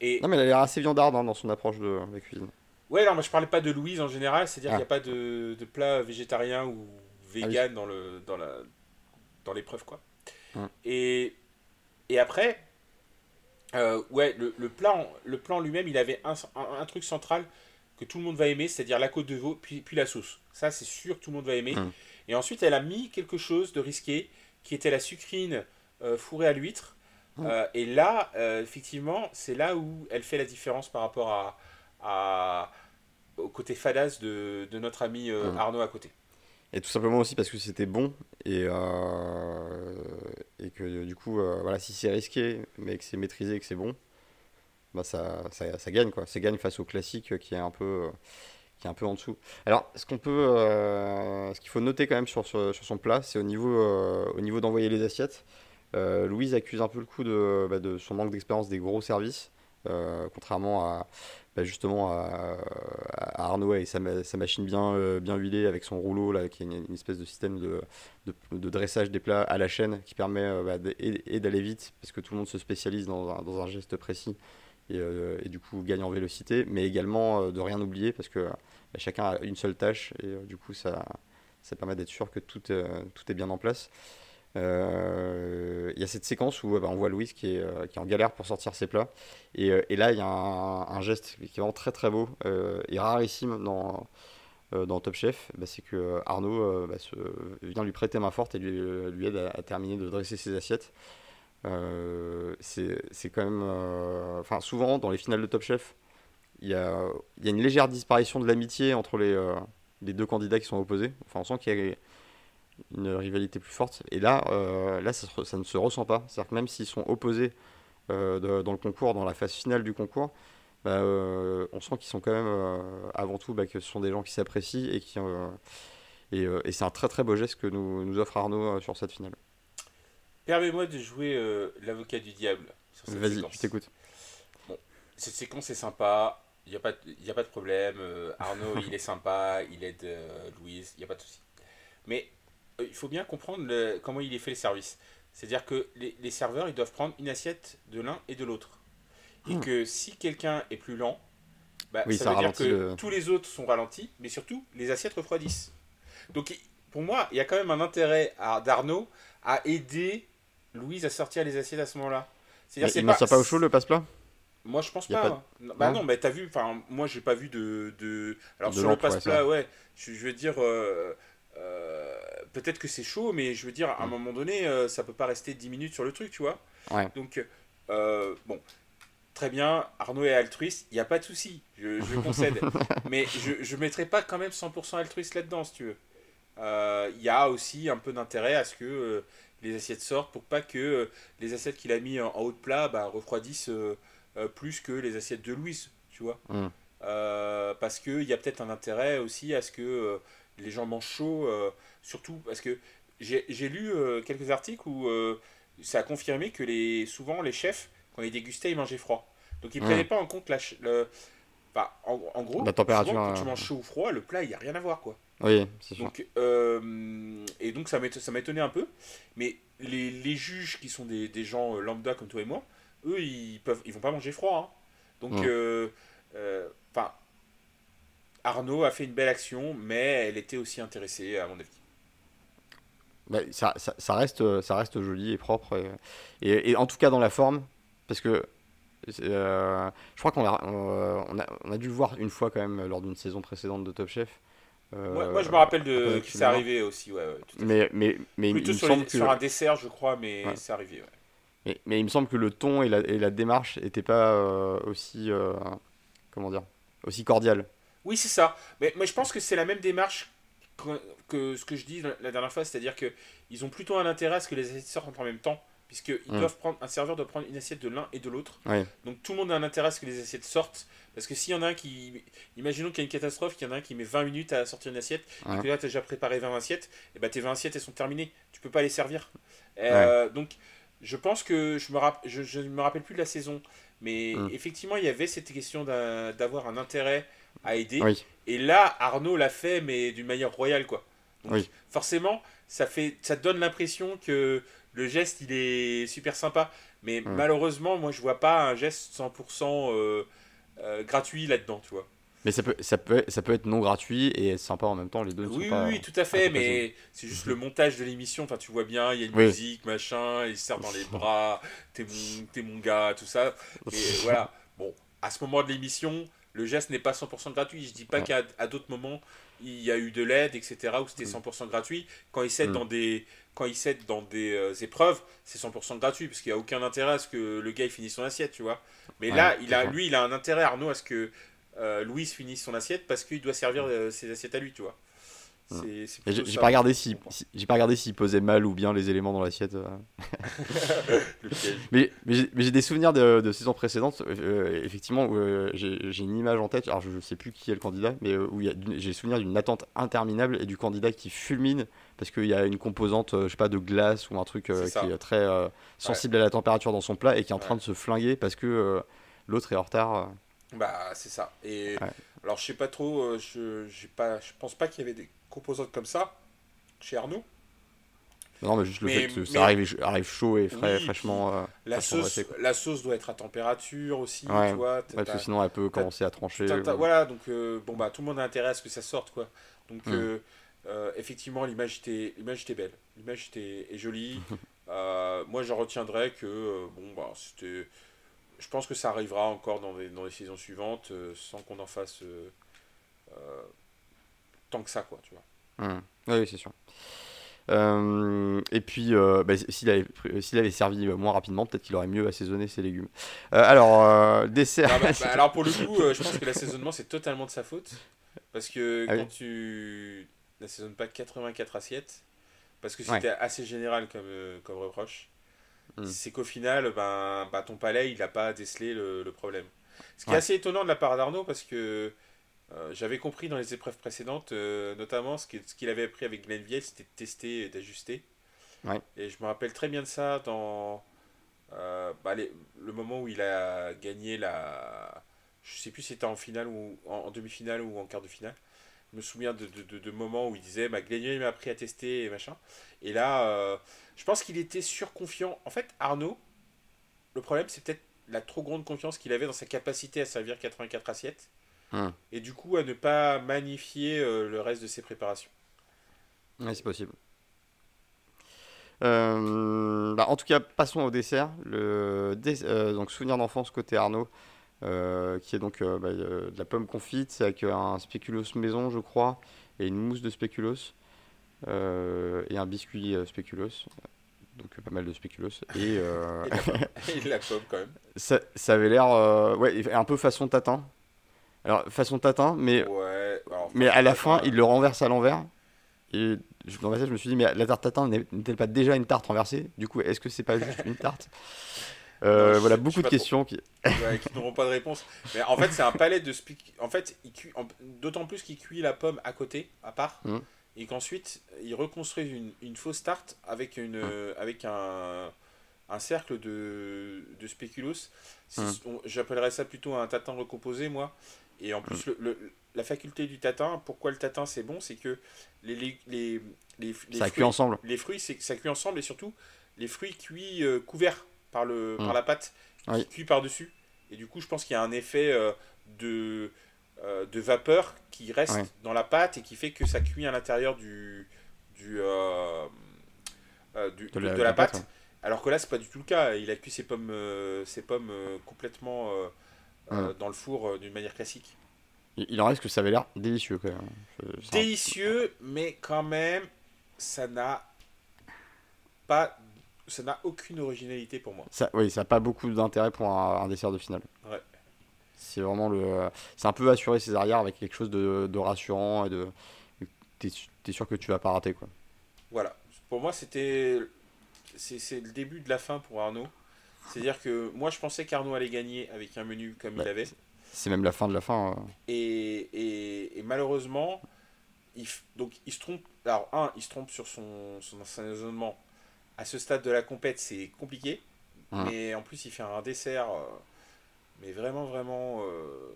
et... Non, mais elle a l'air assez viandarde hein, dans son approche de la cuisine. Ouais, alors moi je parlais pas de Louise en général, c'est-à-dire qu'il n'y a ah. pas de, de, plat végétarien ou vegan ah dans le dans la dans l'épreuve quoi. Mmh. Et et après, euh, ouais, le, le, plan le plan lui-même, il avait un, un, truc central que tout le monde va aimer, c'est-à-dire la côte de veau puis puis la sauce. Ça, c'est sûr, tout le monde va aimer. Mmh. Et ensuite, elle a mis quelque chose de risqué qui était la sucrine euh, fourrée à l'huître. Mmh. Euh, et là, effectivement, c'est là où elle fait la différence par rapport à, à au côté fadasse de, de notre ami mmh. Arnaud à côté. Et tout simplement aussi parce que c'était bon et, et que du coup, voilà, si c'est risqué mais que c'est maîtrisé et que c'est bon, bah ça, ça, ça, gagne quoi. Ça gagne face au classique qui est un peu qui est un peu en dessous. Alors, ce qu'on peut, euh, ce qu'il faut noter quand même sur, sur, son plat, c'est au niveau, euh, au niveau d'envoyer les assiettes. Euh, Louise accuse un peu le coup de, bah, de son manque d'expérience des gros services, contrairement à bah, justement à, Arnaud et sa, machine bien, bien huilée avec son rouleau là, qui est une, espèce de système de, de, dressage des plats à la chaîne qui permet bah, et, d'aller vite parce que tout le monde se spécialise dans un, geste précis et, du coup gagne en vélocité, mais également de rien oublier parce que bah, chacun a une seule tâche et euh, du coup ça, ça permet d'être sûr que tout, euh, tout est bien en place. Euh, il y a cette séquence où bah, on voit Louise qui est, qui est, en galère pour sortir ses plats. Et, et là, il y a un, geste qui est vraiment très très beau et rarissime dans, dans Top Chef. Bah, c'est que Arnaud se, vient lui prêter main forte et lui, aide à, terminer de dresser ses assiettes. Euh, c'est quand même. euh, Enfin, souvent, dans les finales de Top Chef, il y a, y a une légère disparition de l'amitié entre les, euh, les deux candidats qui sont opposés. Enfin, on sent qu'il une rivalité plus forte. Et là, euh, là ça, se re- ça ne se ressent pas. C'est-à-dire que même s'ils sont opposés euh, de- dans le concours, dans la phase finale du concours, bah, euh, on sent qu'ils sont quand même avant tout bah, que ce sont des gens qui s'apprécient et qui et, et c'est un très très beau geste que nous, nous offre Arnaud sur cette finale. Permets-moi de jouer l'avocat du diable Vas-y, je t'écoute. Cette séquence est sympa, il n'y a, pas de- y a pas de problème. Arnaud, il est sympa, il aide Louise, il n'y a pas de souci. Mais il faut bien comprendre le- comment il est fait le service. C'est-à-dire que les, les serveurs, ils doivent prendre une assiette de l'un et de l'autre. Et Hmm. que si quelqu'un est plus lent, bah, Oui, ça, ça veut dire que le- tous les autres sont ralentis, mais surtout, les assiettes refroidissent. Donc pour moi, il y a quand même un intérêt à- d'Arnaud à aider Louise à sortir les assiettes à ce moment-là. C'est-à-dire, il maintient pas au chaud le passe-plat? Moi, je pense pas. pas hein. Non, Bah Non non, mais t'as vu, enfin, moi, j'ai pas vu de. de... Alors, De sur le ouais, passe-plat, ouais, je, je veux dire, euh, euh, peut-être que c'est chaud, mais je veux dire, à un Mm. moment donné, euh, ça peut pas rester 10 minutes sur le truc, tu vois. Ouais. Donc, euh, bon, très bien, Arnaud est altruiste, il n'y a pas de souci, je, je concède. mais je, je mettrai pas quand même 100% altruiste là-dedans, si tu veux. Euh, Il y a aussi un peu d'intérêt à ce que les assiettes sortent pour pas que les assiettes qu'il a mis en, en haut de plat bah, refroidissent plus que les assiettes de Louise, tu vois. Mm. Parce qu'il y a peut-être un intérêt aussi à ce que les gens mangent chaud, euh, surtout parce que j'ai lu euh, quelques articles où euh, ça a confirmé que les, souvent les chefs, quand ils dégustaient, ils mangeaient froid. Donc ils ne Mm. prenaient pas en compte la, le, en, en gros, La température, souvent, quand tu manges chaud ou froid, le plat, il n'y a rien à voir. quoi. Oui, c'est sûr. Donc, euh, et donc ça m'éton- ça m'a étonné un peu. Mais les, les juges qui sont des, des gens lambda comme toi et moi, eux, ils peuvent, ils vont pas manger froid. hein. Donc, Mm. euh, euh, enfin, Arnaud a fait une belle action, mais elle était aussi intéressée, à mon avis. Bah, ça, ça, ça reste, euh, ça reste joli et propre. Et, et- et en tout cas dans la forme, parce que euh, je crois qu'on a, on, on a, on a dû le voir une fois quand même lors d'une saison précédente de Top Chef. Euh, moi, moi, je me rappelle de tu c'est arrivé aussi, ouais, ouais, tout à fait. Mais, mais, il Plutôt me sur, semble les- que, sur un dessert, je crois, mais c'est arrivé. mais, mais il me semble que le ton et la, et la démarche n'étaient pas euh, aussi, euh, comment dire, aussi cordial. Oui, c'est ça. Mais, mais je pense que c'est la même démarche que, que ce que je dis la, dernière fois, c'est-à-dire que ils ont plutôt un intérêt à ce que les assiettes sortent en même temps, puisqu'ils Mm. doivent prendre un serveur doit prendre une assiette de l'un et de l'autre. Donc tout le monde a un intérêt à ce que les assiettes sortent, parce que s'il y en a un qui, imaginons qu'il y a une catastrophe, qu'il y en a un qui met 20 minutes à sortir une assiette, Ouais. et que là tu as déjà préparé 20 assiettes, et ben tes 20 assiettes elles sont terminées, tu peux pas les servir. Euh, Donc je pense que je me rapp- je, je ne me rappelle plus de la saison, mais Mm. effectivement il y avait cette question d'avoir un intérêt à aider. Oui. Et là, Arnaud l'a fait, mais d'une manière royale, quoi. Donc, Oui. forcément, ça, fait, ça donne l'impression que le geste, il est super sympa. Mais Mm. malheureusement, moi, je vois pas un geste 100% euh, euh, gratuit là-dedans, tu vois. Mais ça peut, ça, peut, ça peut être non gratuit et sympa en même temps, les deux sont Oui, oui, pas... oui, tout à fait, mais c'est juste le montage de l'émission. Enfin, tu vois bien, il y a une Oui. musique, machin, il se serre dans les bras, t'es mon, t'es mon gars, tout ça. Et voilà. Bon, à ce moment de l'émission, le geste n'est pas 100% gratuit. Je dis pas qu'à d'autres moments, il y a eu de l'aide, etc., où c'était Mm. 100% gratuit. Quand ils s'aident Mm. dans des, quand ils dans des euh, épreuves, c'est 100% gratuit, parce qu'il n'y a aucun intérêt à ce que le gars il finisse son assiette, tu vois. Mais Ouais, là, il a, lui, il a un intérêt, Arnaud, à ce que euh, Louise finisse son assiette, parce qu'il doit servir euh, ses assiettes à lui, tu vois. Mm. Et J'ai pas regardé si, j'ai pas regardé s'il posait mal ou bien les éléments dans l'assiette. euh. Mais, mais j'ai- des souvenirs de, de saisons précédentes, euh, effectivement, euh, j'ai une image en tête, alors je, je sais plus qui est le candidat, mais euh, où j'ai souvenir d'une attente interminable et du candidat qui fulmine parce qu'il y a une composante, euh, je sais pas, de glace ou un truc qui est très sensible à la température dans son plat et qui est en train de se flinguer parce que l'autre est en retard. Bah, c'est ça. Et. Alors, je sais pas trop, euh, je, j'ai pas, je pense pas qu'il y avait des composantes comme ça chez Arnaud. Non, mais juste le Mais- fait que mais- ça arrive, arrive chaud et frais, Oui, fraîchement. euh, La sauce, la sauce doit être à température aussi, Ouais. tu vois. parce que sinon elle peut commencer à trancher. ou- Voilà, donc euh, bon bah tout le monde a intérêt à ce que ça sorte quoi. Donc Mm. euh, euh, effectivement l'image était, était belle, l'image était est jolie. Euh, moi j'en retiendrai que euh, bon bah c'était, je pense que ça arrivera encore dans les, dans les saisons suivantes euh, sans qu'on en fasse euh, euh, tant que ça quoi, tu vois. Hum. Oui, oui, c'est sûr. Euh, et puis, euh, bah, s'il avait, s'il avait servi moins rapidement, peut-être qu'il aurait mieux assaisonné ses légumes. Euh, alors, dessert. Ah bah, bah, alors, pour le coup, je pense que l'assaisonnement, c'est totalement de sa faute. Parce que ah quand tu n'assaisonnes pas 84 assiettes, parce que c'était assez général comme, comme reproche, hmm. c'est qu'au final, ben, ben, ton palais, il n'a pas décelé le, le, problème. Ce qui est assez étonnant de la part d'Arnaud, parce que euh, j'avais compris dans les épreuves précédentes, euh, notamment ce qu'il avait appris avec Glenville, c'était de tester et d'ajuster. Et je me rappelle très bien de ça dans euh, bah, le moment où il a gagné la. Je sais plus si c'était en finale ou en, demi-finale ou en quart de finale. Je me souviens de, de, de, moments où il disait bah, il m'a appris à tester et machin. Et là, je pense qu'il était surconfiant. En fait, Arnaud, le problème, c'est peut-être la trop grande confiance qu'il avait dans sa capacité à servir 84 assiettes. Hmm. Et du coup, à ne pas magnifier euh, le reste de ses préparations. Oui, c'est possible. Euh, bah, en tout cas, passons au dessert. Le euh, donc souvenir d'enfance côté Arnaud, qui est donc bah, de la pomme confite avec un spéculoos maison, je crois, et une mousse de spéculoos et un biscuit spéculoos. Donc pas mal de spéculoos et, la, pomme quand même. Ça, ça avait l'air ouais un peu façon tatin. Alors, façon tatin, mais, mais à la fin, il le renverse à l'envers. Et dans ma tête, je me suis dit, mais la tarte tatin n'est-elle pas déjà une tarte renversée? Du coup, est-ce que c'est pas juste une tarte? euh, voilà, beaucoup de questions qui... qui n'auront pas de réponse. Mais en fait, c'est un palais de En fait, cuit... d'autant plus qu'il cuit la pomme à côté, à part, mmh. et qu'ensuite, il reconstruit une, une, fausse tarte avec, une, mmh. avec un, un cercle de, de spéculoos. Mmh. J'appellerais ça plutôt un tatin recomposé, moi. Et en plus, mm. le, la faculté du tatin, pourquoi le tatin c'est bon, c'est que les, les, les, les, ça fruits, ensemble. Les fruits, ça cuit ensemble et surtout les fruits cuits euh, couverts par, le, par mm. la pâte, qui cuit par-dessus. Et du coup, je pense qu'il y a un effet euh, de, euh, de vapeur qui reste dans la pâte et qui fait que ça cuit à l'intérieur du, du, du, de, la, pâte. Alors que là, c'est pas du tout le cas. Il a cuit ses pommes, ses pommes complètement dans le four d'une manière classique. Il en reste que ça avait l'air délicieux quand même. Délicieux, mais quand même, ça n'a pas, ça n'a aucune originalité pour moi. Ça, oui, ça n'a pas beaucoup d'intérêt pour un, dessert de finale. Ouais. C'est vraiment le, c'est un peu assurer ses arrières avec quelque chose de, de rassurant et de, t'es, es sûr que tu vas pas rater quoi. Voilà. Pour moi, c'était, c'est le début de la fin pour Arnaud. C'est-à-dire que moi, je pensais qu'Arnaud allait gagner avec un menu comme il avait. C'est même la fin de la fin. Euh. Et, et, malheureusement, il, donc, il se trompe. Alors, un, il se trompe sur son, son, raisonnement. À ce stade de la compète, c'est compliqué. Mais en plus, il fait un dessert, euh, mais vraiment, vraiment euh,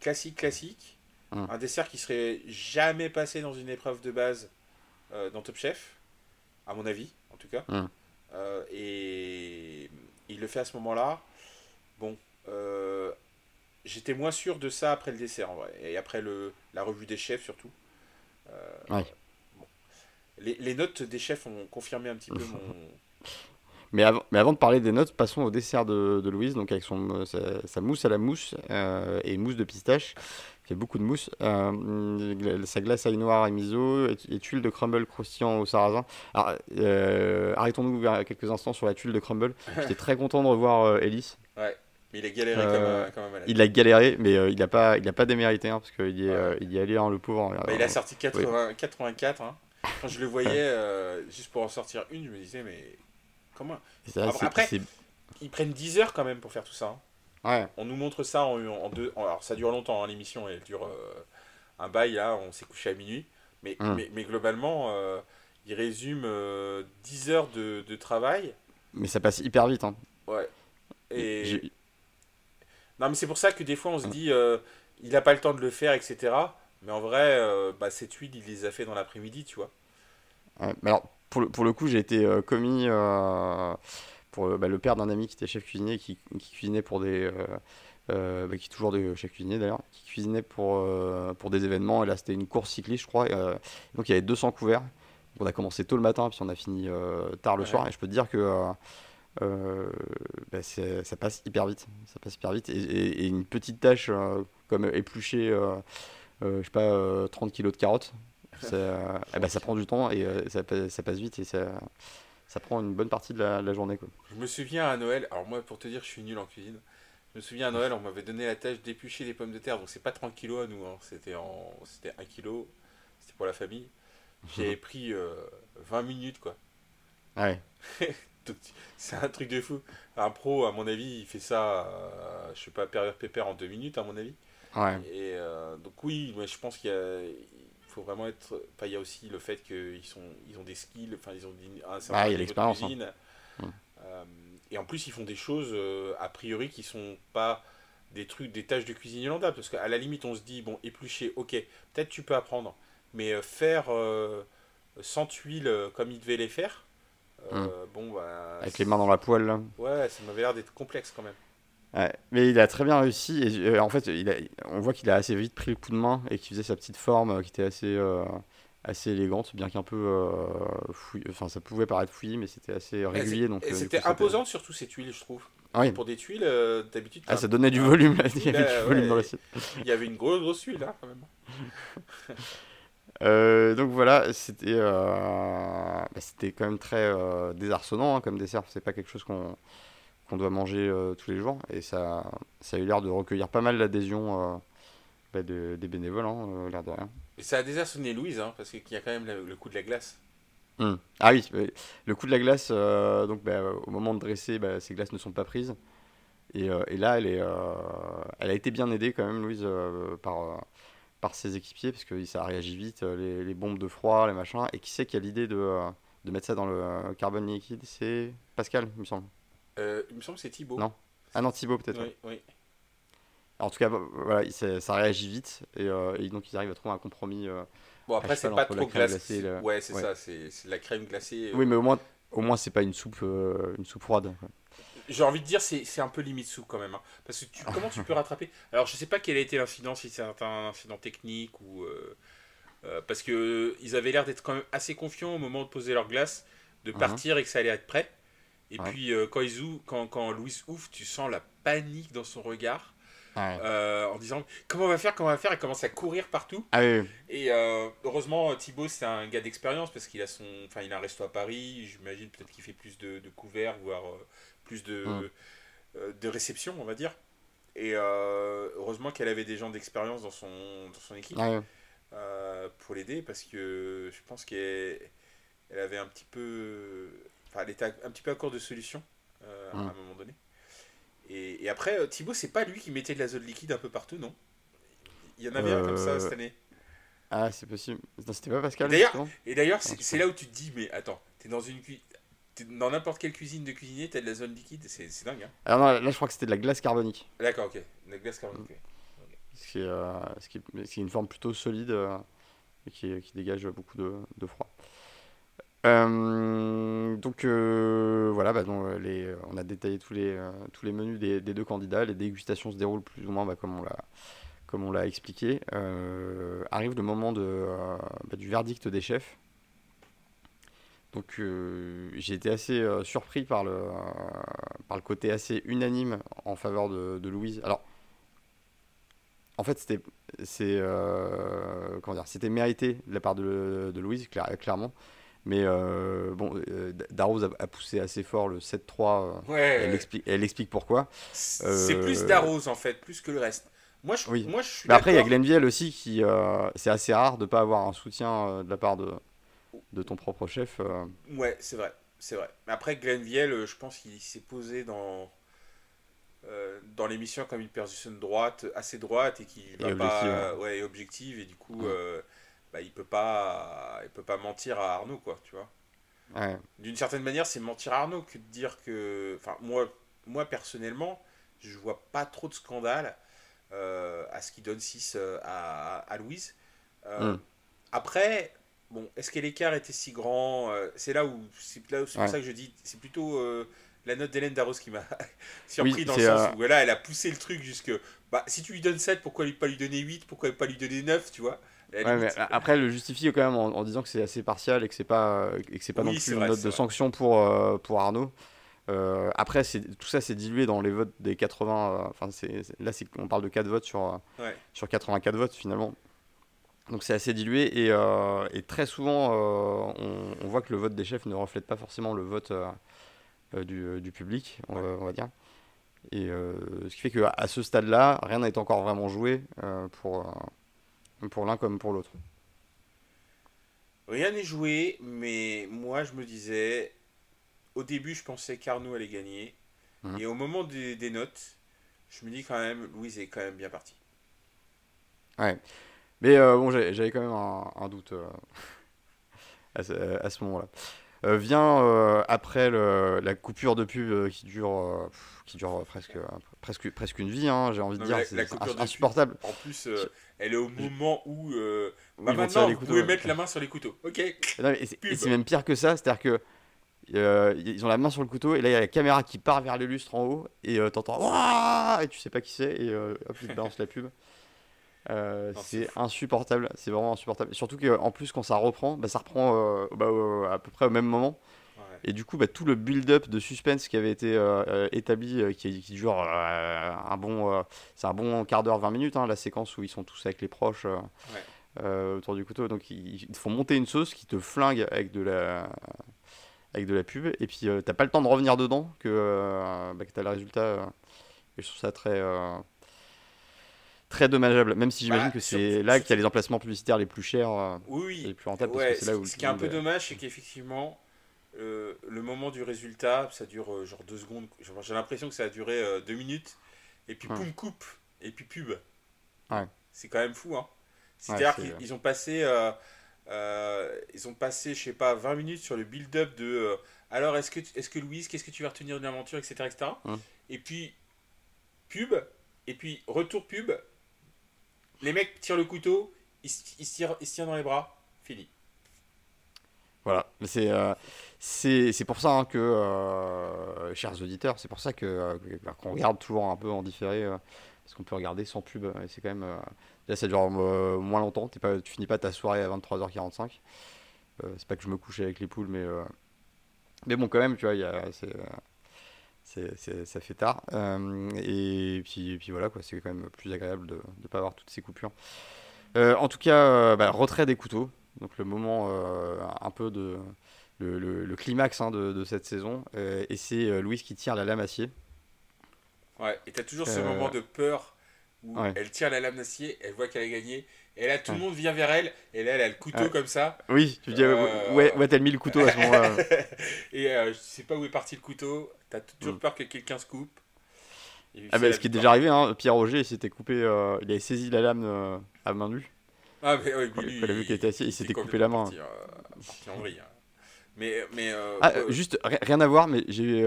classique, classique. Un dessert qui serait jamais passé dans une épreuve de base dans Top Chef, à mon avis, en tout cas. et il le fait à ce moment-là. Bon, euh, j'étais moins sûr de ça après le dessert en vrai, et après le, la revue des chefs surtout. Euh, les, les, notes des chefs ont confirmé un petit peu mon. Mais avant, mais avant de parler des notes, passons au dessert de, de Louise, donc avec son, sa, mousse à la mousse euh, et mousse de pistache, qui fait beaucoup de mousse, sa glace à noire et miso et, tuiles de crumble croustillant au sarrasin. Alors, arrêtons-nous quelques instants sur la tuile de crumble. J'étais très content de revoir Elise. Ouais. Mais il a galéré comme, un, comme, un malade. Il a galéré, mais euh, il n'a pas, il a pas démérité, hein, parce qu'il y, est, euh, il y est allé, hein, le pauvre. Bah, il a sorti 80, 84. Hein. Quand je le voyais, euh, juste pour en sortir une, je me disais, mais comment Après, ils prennent 10 heures quand même pour faire tout ça. Ouais. On nous montre ça en, en deux. alors, ça dure longtemps, l'émission, elle dure un bail, là, on s'est couché à minuit. Mais, hum. mais, mais, globalement, il résume 10 heures de, de, travail. Mais ça passe hyper vite. Hein. Ouais. Et non, mais c'est pour ça que des fois on se dit, euh, il n'a pas le temps de le faire, etc. Mais en vrai, euh, bah, cette huile, il les a fait dans l'après-midi, tu vois. mais alors, pour le, pour le coup, j'ai été euh, commis pour bah, le père d'un ami qui était chef cuisinier, qui, qui cuisinait pour des. Bah, qui est toujours de chef cuisinier d'ailleurs, qui cuisinait pour, pour des événements. Et là, c'était une course cycliste, je crois. donc, il y avait 200 couverts. On a commencé tôt le matin, puis on a fini tard le soir. Et je peux te dire que euh, bah, ça passe hyper vite. Ça passe hyper vite. Et, une petite tâche euh, comme éplucher, euh, je sais pas, 30 kilos de carottes, Ça, eh ben, ça prend du temps et ça, ça, passe vite et ça, ça prend une bonne partie de la, la, journée. Quoi. Je me souviens à Noël, alors moi pour te dire, je suis nul en cuisine. Je me souviens à Noël, on m'avait donné la tâche d'éplucher les pommes de terre, donc c'est pas 30 kilos à nous, hein. c'était en... c'était 1 kilo, c'était pour la famille. J'avais pris 20 minutes quoi. Ouais. c'est un truc de fou. Un pro, à mon avis, il fait ça, euh, je sais pas, période pépère en deux minutes, à mon avis. Ouais. Et euh, donc, oui, moi, je pense qu'il faut vraiment être. Enfin, il y a aussi le fait qu'ils sont, ils ont des skills, enfin, ils ont un certain ah, il y a l'expérience. Hein. Euh, et en plus, ils font des choses, a priori, qui sont pas des trucs, des tâches de cuisine lambda. Parce qu'à la limite, on se dit, bon, éplucher, ok, peut-être tu peux apprendre. Mais faire sans tuile comme ils devaient les faire, euh, hmm. bon, bah, Avec les mains dans la poêle. Là. Ouais, ça m'avait l'air d'être complexe quand même. Ouais, mais il a très bien réussi. Et, euh, en fait, il a, on voit qu'il a assez vite pris le coup de main et qu'il faisait sa petite forme euh, qui était assez, assez élégante, bien qu'un peu Enfin, ça pouvait paraître fouillé, mais c'était assez régulier. donc c'était imposant surtout ces tuiles, je trouve. Oui. Pour des tuiles, d'habitude. Ah, ça donnait du volume, il y avait du volume dans l'assiette. Il y avait une grosse, grosse tuile, là, quand même. Euh, donc voilà, c'était euh, bah, c'était quand même très euh, désarçonnant hein, comme dessert. C'est pas quelque chose qu'on qu'on doit manger tous les jours. Et ça, ça a eu l'air de recueillir pas mal l'adhésion bah, de, des bénévoles, hein, l'air de rien. Et ça a désarçonné Louise, hein, parce qu'il y a quand même le, coup de la glace. Hum. Ah oui, le coup de la glace, donc bah, au moment de dresser, ces glaces ne sont pas prises. Et, et là, elle, est, elle a été bien aidée quand même, Louise, par par ses équipiers, parce que ça réagit vite, euh, les, bombes de froid, les machins. Et qui sait qui a l'idée de, euh, de, mettre ça dans le euh, carbone liquide? C'est Pascal, il me semble. Il me semble que c'est Thibaut. Non. Ah non, Thibaut peut-être. Oui, oui. En tout cas, voilà, ça, réagit vite et, donc ils arrivent à trouver un compromis. bon, après, c'est pas trop glacé. Ouais, c'est ça, c'est la crème glacée. Oui, mais au moins, au moins c'est pas une soupe, une soupe froide. J'ai envie de dire, c'est un peu limite sous quand même. Hein. Parce que tu, comment tu peux rattraper? Alors, je sais pas quel a été l'incident, si c'est un incident technique ou. Euh, euh, parce que ils avaient l'air d'être quand même assez confiants au moment de poser leur glace, de partir et que ça allait être prêt. Et puis, euh, quand, ils quand, quand Louis ouvre, tu sens la panique dans son regard. en disant comment on va faire, comment on va faire, et commence à courir partout. Ah et heureusement, Thibaut, c'est un gars d'expérience parce qu'il a son, enfin, il a un resto à Paris. J'imagine peut-être qu'il fait plus de, de couverts, voire plus de, euh, de réception, on va dire. Et euh, heureusement qu'elle avait des gens d'expérience dans son, dans son équipe euh, pour l'aider parce que je pense qu'elle elle avait un petit peu. Enfin, elle était un petit peu à court de solutions à un moment donné. Et, et après, Thibaut, c'est pas lui qui mettait de l'azote liquide un peu partout, non? Il y en avait un comme ça cette année. Ah, c'est possible. C'était pas Pascal Et d'ailleurs, c'est là où tu te dis, mais attends, t'es dans une, dans n'importe quelle cuisine de cuisinier, t'as de la zone liquide, c'est dingue. Hein. Alors non, là je crois que c'était de la glace carbonique. D'accord, ok. De la glace carbonique, Ce, qui est, euh, ce, qui est, une forme plutôt solide euh, et qui, qui, dégage beaucoup de, de froid. Euh, donc voilà, bah, donc, on a détaillé tous les, tous les menus des, des, deux candidats. Les dégustations se déroulent plus ou moins bah, comme on l'a comme on l'a expliqué. arrive le moment de, bah, du verdict des chefs. Donc euh, j'ai été assez euh, surpris par le, par le côté assez unanime en faveur de, de Louise. Alors, en fait, c'était c'est euh, comment dire, c'était mérité de la part de, de Louise, clairement. Mais bon, Darroze a, poussé assez fort le 7-3. Elle, explique, elle explique pourquoi. C'est plus Darroze en fait, plus que le reste. Moi, je, oui. moi, je suis Mais après, il y a Glenville aussi qui. c'est assez rare de ne pas avoir un soutien de la part de, de ton propre chef. Euh. Ouais, c'est vrai, c'est vrai. Mais après, euh, je pense qu'il s'est posé dans euh, dans l'émission comme une personne droite, assez droite et qui va pas, ouais. objective et du coup, bah, il peut pas, il peut pas mentir à Arnaud quoi, tu vois. D'une certaine manière, c'est mentir à Arnaud que de dire que, enfin moi, moi personnellement, je vois pas trop de scandale à ce qui donne 6 à, à, Louise. Hmm. Après, Bon, est-ce que l'écart était si grand euh, C'est là où c'est pour ça que je dis, c'est plutôt euh, la note d'Hélène Darros qui m'a surpris dans le sens euh, où là, elle a poussé le truc jusque. Bah, si tu lui donnes 7, pourquoi lui pas lui donner 8 Pourquoi pas lui donner 9 Tu vois après, elle le justifie quand même en, disant que c'est assez partial et que c'est pas, et que c'est pas non plus une note de sanction pour, pour Arnaud. après, tout ça c'est dilué dans les votes des 80. Enfin, c'est là, on parle de 4 votes sur, sur 84 votes finalement. Donc c'est assez dilué et, euh, et très souvent on, on voit que le vote des chefs ne reflète pas forcément le vote du, du, public, on, va, on, va, dire. Et ce qui fait qu'à à ce stade-là, rien n'est encore vraiment joué pour, pour l'un comme pour l'autre. Rien n'est joué, mais moi je me disais, au début je pensais qu'Arnaud allait gagner. Mmh. Et au moment des, des, notes, je me dis quand même, Louise est quand même bien partie. Ouais. Mais euh, bon, j'avais quand même un, un doute euh, à ce, moment-là. Euh, vient euh, après le, la coupure de pub qui dure, qui dure presque, presque, presque une vie, hein, j'ai envie de dire. C'est insupportable. en plus, elle est au moment où. Bah maintenant, vous pouvez mettre la main sur les couteaux. Ok. Et c'est même pire que ça, c'est-à-dire que. Euh, ils ont la main sur le couteau et là il y a la caméra qui part vers le lustre en haut et euh, t'entends et tu sais pas qui c'est et euh, hop tu te balances la pub c'est insupportable c'est vraiment insupportable surtout qu'en plus quand ça reprend bah, ça reprend bah, à peu près au même moment et du coup bah, tout le build-up de suspense qui avait été établi qui, qui, dure un bon c'est un bon quart d'heure 20 minutes hein, la séquence où ils sont tous avec les proches autour du couteau donc ils, ils font monter une sauce qui te flingue avec de la avec de la pub, et puis euh, t'as pas le temps de revenir dedans que, euh, bah, que t'as le résultat. Euh, et je trouve ça très, très dommageable, même si j'imagine bah, que c'est là qu'il y a les emplacements publicitaires les plus chers oui, et les plus rentables. Ouais, parce que là où ce qui est un peu dommage, c'est qu'effectivement, le moment du résultat, ça dure genre deux secondes. J'ai l'impression que ça a duré deux minutes, et puis poum, coupe, et puis pub. Ouais. C'est quand même fou, hein. C'est-à-dire qu'ils ont passé euh, ils ont passé, je sais pas, 20 minutes sur le build-up de euh, alors est-ce que, est-ce que Louise, qu'est-ce que tu vas retenir de l'aventure, etc. etc. Et puis, pub, et puis retour pub, les mecs tirent le couteau, ils, ils, se, tirent, ils se tirent dans les bras, fini. Voilà, c'est euh, c'est pour ça hein, que, chers auditeurs, c'est pour ça que qu'on regarde toujours un peu en différé, parce qu'on peut regarder sans pub, c'est quand même Là, ça dure euh, moins longtemps. pas, tu finis pas ta soirée à 23h45. Euh, c'est pas que je me couche avec les poules, mais, euh, mais bon, quand même, tu vois, y a, c'est, ça fait tard. et, puis, puis voilà, c'est quand même plus agréable de ne pas avoir toutes ces coupures. en tout cas, bah, retrait des couteaux. Donc le moment un peu de. Le, le, climax hein, de, de, cette saison. et c'est Louise qui tire la lame acier. Ouais, et t'as toujours ce moment de peur où elle tire la lame d'acier, elle voit qu'elle a gagné, et là tout le monde vient vers elle, et là elle a le couteau comme ça. Oui, tu dis, euh, ouais, ouais, t'as mis le couteau à ce moment-là. et euh, je sais pas où est parti le couteau, t'as toujours mm. peur que quelqu'un se coupe. Ah bah, ce qui est déjà arrivé, hein, Pierre Roger il s'était coupé, euh, il avait saisi la lame à main nue. Ah mais oui, il était assis, il s'était coupé la main. Parti, en vrille, hein. Mais, mais ah, juste rien à voir, mais j'ai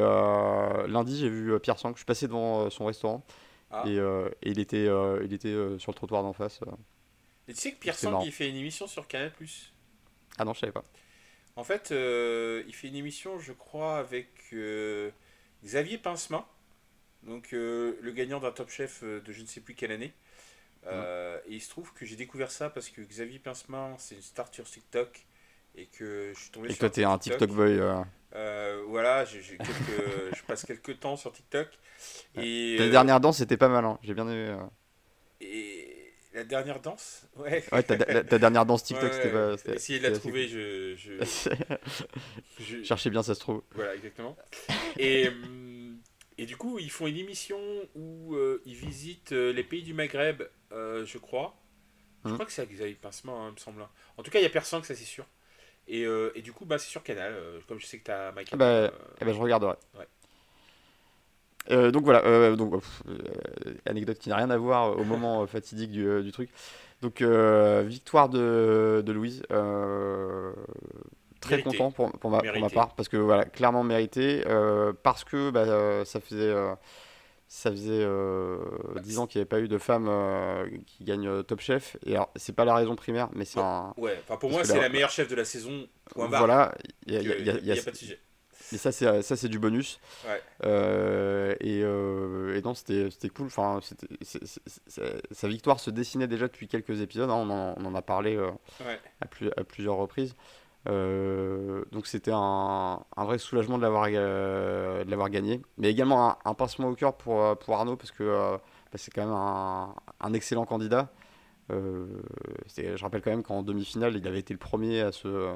lundi j'ai vu Pierre Sang, je suis passé devant son restaurant. Ah. Euh, et, il était, euh, il était euh, sur le trottoir d'en face. Et tu sais que Pierre Sang, il fait une émission sur Canal+. Ah non, je savais pas. En fait, il fait une émission, je crois, avec Xavier Pincemain, donc le gagnant d'un Top Chef de je ne sais plus quelle année. et il se trouve que j'ai découvert ça parce que Xavier Pincemain, c'est une star sur TikTok et que je suis tombé et sur. Et toi, t'es un TikTok boy. Euh, voilà, je passe quelques temps sur TikTok. Et, la euh, dernière danse, c'était pas mal, hein. j'ai bien aimé. Euh. Et la dernière danse? Ouais. Ouais, ta, dernière danse TikTok, c'était pas. Essayez de la trouver, je. je... Cherchez bien, ça se trouve. Voilà, exactement. Et, et du coup, ils font une émission où ils visitent les pays du Maghreb, je crois. Je hum. crois que c'est avec Xavier Pincement, hein, il me semble. En tout cas, il y a personne, que ça c'est sûr. Et, euh, et, du coup, bah, c'est sur Canal, euh, comme je sais que tu as Michael. Bah, euh, ben, je regarderai. Ouais. donc voilà, donc, anecdote qui n'a rien à voir au moment fatidique du, du, truc. Donc victoire de, de Louise, très content pour, pour, ma, pour, ma, part, parce que voilà, clairement mérité, parce que bah, ça faisait ça faisait euh, 10 ans qu'il n'y avait pas eu de femme euh, qui gagne euh, Top Chef. Et alors, c'est pas la raison primaire, mais c'est un. Ouais, enfin, pour moi, c'est la meilleure chef de la saison. Point Voilà, il n'y a, pas de sujet. Mais ça, c'est, ça, c'est du bonus. Ouais. Euh, et, et, non, c'était, c'était cool. Enfin, sa victoire se dessinait déjà depuis quelques épisodes. Hein. On, en, on, en, a parlé à, plus, à plusieurs reprises. Euh, donc c'était un, un, vrai soulagement de l'avoir euh, l'avoir gagné, mais également un, un, pincement au cœur pour, euh, pour Arnaud parce que bah, c'est quand même un, un, excellent candidat. je rappelle quand même qu'en demi-finale, il avait été le premier à se.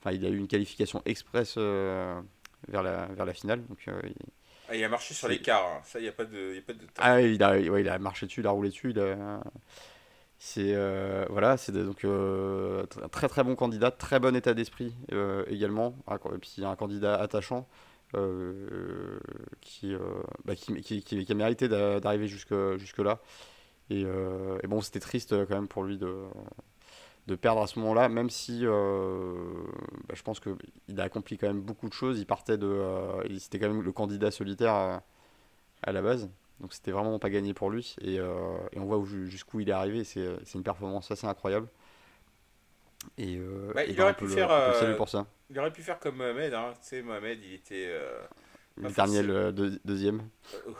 Enfin, il a eu une qualification express vers, la, vers la finale. Donc, il, ah, il a marché sur l'écart, hein. ça, il n'y a pas de, y a pas de Ah, il a, ouais, il a marché dessus, il a roulé dessus. Il a... C'est euh, voilà, c'est donc euh, très très bon candidat, très bon état d'esprit euh, également, ah, et puis un candidat attachant qui, bah, qui, qui, qui, a mérité d'arriver jusque, jusque là. Et, et bon, c'était triste quand même pour lui de, de perdre à ce moment-là, même si bah, je pense qu'il a accompli quand même beaucoup de choses. Il partait de, c'était quand même le candidat solitaire à la base. Donc c'était vraiment pas gagné pour lui. Et, euh, et on voit jusqu'où il est arrivé. C'est une performance assez incroyable. Et, euh, bah, il aurait pu faire. Euh, pour ça. Il aurait pu faire comme Mohamed. Hein. Tu sais, Mohamed, il était. le dernier, le deuxième.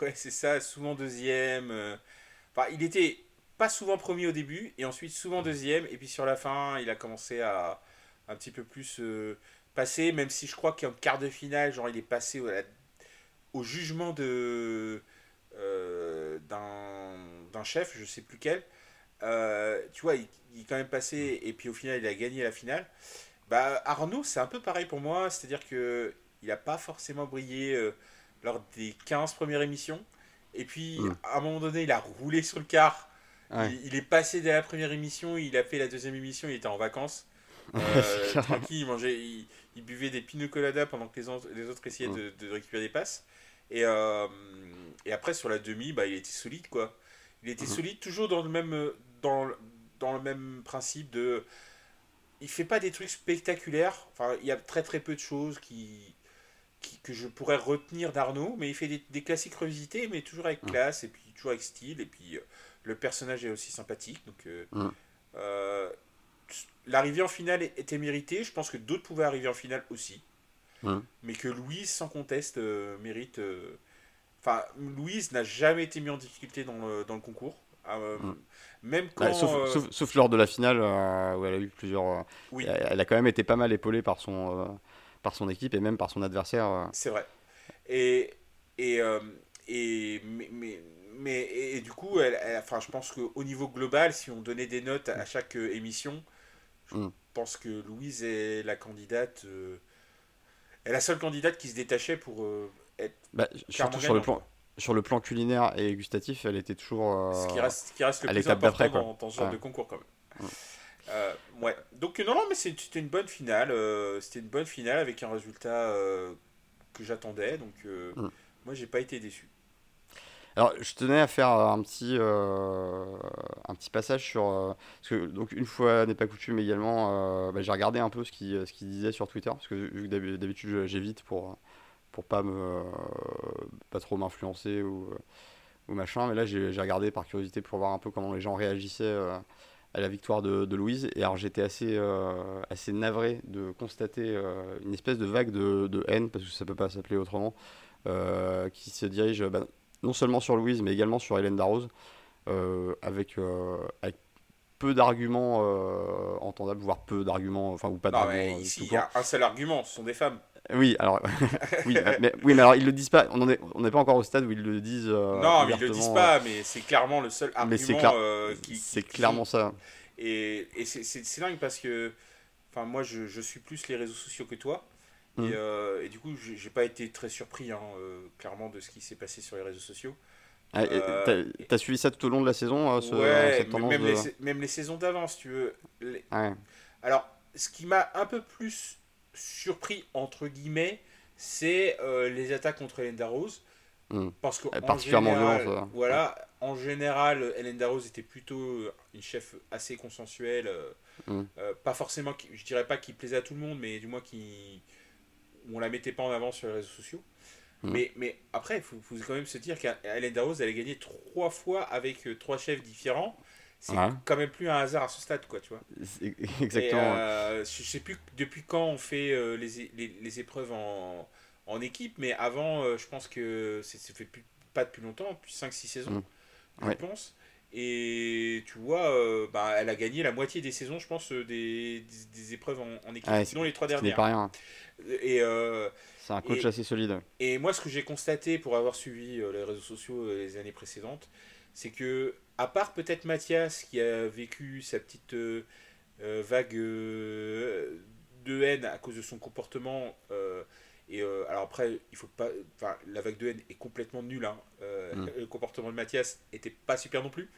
ouais, c'est ça, souvent deuxième. Enfin, il était pas souvent premier au début et ensuite souvent deuxième. Et puis sur la fin, il a commencé à un petit peu plus passer, même si je crois qu'en quart de finale, genre, il est passé au, au jugement de euh, d'un chef, je sais plus quel. Euh, tu vois, il, est quand même passé et puis au final il a gagné la finale. Bah, Arnaud, c'est un peu pareil pour moi, c'est-à-dire que il n'a pas forcément brillé euh, lors des 15 premières émissions. Et puis, à un moment donné, il a roulé sur le car. Il, est passé dès la première émission, il a fait la deuxième émission, il était en vacances. tranquille, il mangeait, il, buvait des pina coladas pendant que les, les autres essayaient de, de, récupérer des passes. Et, et après, sur la demi, bah, il était solide, quoi. Il était mhm. solide, toujours dans le même, dans, dans le même principe de. Il fait pas des trucs spectaculaires. Enfin, il y a très très peu de choses qui, qui que je pourrais retenir d'Arnaud, mais il fait des, des, classiques revisités, mais toujours avec mhm. classe, et puis toujours avec style, et puis euh, le personnage est aussi sympathique. Donc, euh, mhm. euh, l'arrivée en finale était méritée. Je pense que d'autres pouvaient arriver en finale aussi. Mais que Louise, sans conteste, mérite Enfin, Louise n'a jamais été mise en difficulté dans le, dans le concours. Euh, mm. Même quand. Euh, sauf, sauf, lors de la finale euh, où elle a eu plusieurs. Oui. Elle, a quand même été pas mal épaulée par son, par son équipe et même par son adversaire. C'est vrai. Et. Et. et mais, mais, et, du coup, elle, enfin, je pense qu'au niveau global, si on donnait des notes à chaque émission, je mm. pense que Louise est la candidate. Est la seule candidate qui se détachait pour bah, surtout sur le plan sur le plan culinaire et gustatif, elle était toujours. Euh, ce qui reste, qui reste le plus important dans, dans, ce genre de concours quand même. Euh, ouais. Donc non, non, mais c'était une bonne finale. Euh, c'était une bonne finale avec un résultat que j'attendais. Donc mm. moi, j'ai pas été déçu. Alors, je tenais à faire un petit, un petit passage sur. parce que, donc, une fois n'est pas coutume également, bah, j'ai regardé un peu ce qu'il ce qui disait sur Twitter. Parce que d'habitude, j'évite pour pour pas me pas trop m'influencer ou, ou machin mais là j'ai regardé par curiosité pour voir un peu comment les gens réagissaient euh, à la victoire de, Louise et alors j'étais assez euh, assez navré de constater euh, une espèce de vague de, de, haine parce que ça peut pas s'appeler autrement qui se dirige bah, non seulement sur Louise mais également sur Hélène Darroze avec avec peu d'arguments entendables voire peu d'arguments enfin ou pas d'arguments ici il y a un seul argument ce sont des femmes oui, alors, oui, mais, oui, mais alors ils le disent pas. On n'est on pas encore au stade où ils le disent. Euh, non, mais ils le disent pas, mais c'est clairement le seul argument. c'est euh, C'est clairement ça. Et, et c'est dingue parce que, enfin, moi, je, je, suis plus les réseaux sociaux que toi. Et, hum. euh, et, du coup, j'ai pas été très surpris, hein, clairement, de ce qui s'est passé sur les réseaux sociaux. Ah, T'as suivi ça tout au long de la saison ce, Ouais, même, les, même, les, saisons d'avant, si tu veux. Alors, ce qui m'a un peu plus surpris, entre guillemets, c'est euh, les attaques contre Hélène Darroze. Hmm. Parce que, particulièrement général, Voilà, en général, Hélène Darroze était plutôt une chef assez consensuelle. Euh, euh, pas forcément, je dirais pas qui plaisait à tout le monde, mais du moins qui. On la mettait pas en avant sur les réseaux sociaux. Hmm. Mais, mais après, il faut, faut, quand même se dire qu'Hélène Darroze, elle a gagné trois fois avec trois chefs différents c'est quand même plus un hasard à ce stade, quoi, tu vois. Exactement. Euh, je sais plus depuis quand on fait euh, les, les, les, épreuves en, en, équipe, mais avant, euh, je pense que c'est fait plus, pas depuis longtemps, depuis 5-6 saisons, mm. je pense. Et tu vois, bah, elle a gagné la moitié des saisons, je pense, des, des, épreuves en, en équipe, sinon les trois dernières. pas rien. Et, c'est un coach assez solide. Et moi, ce que j'ai constaté pour avoir suivi les réseaux sociaux les années précédentes, c'est que, à part peut-être Mathias qui a vécu sa petite euh, euh, vague euh, de haine à cause de son comportement, et alors après, il faut pas. Enfin, la vague de haine est complètement nulle. Hein. Mm. Le comportement de Mathias était pas super non plus.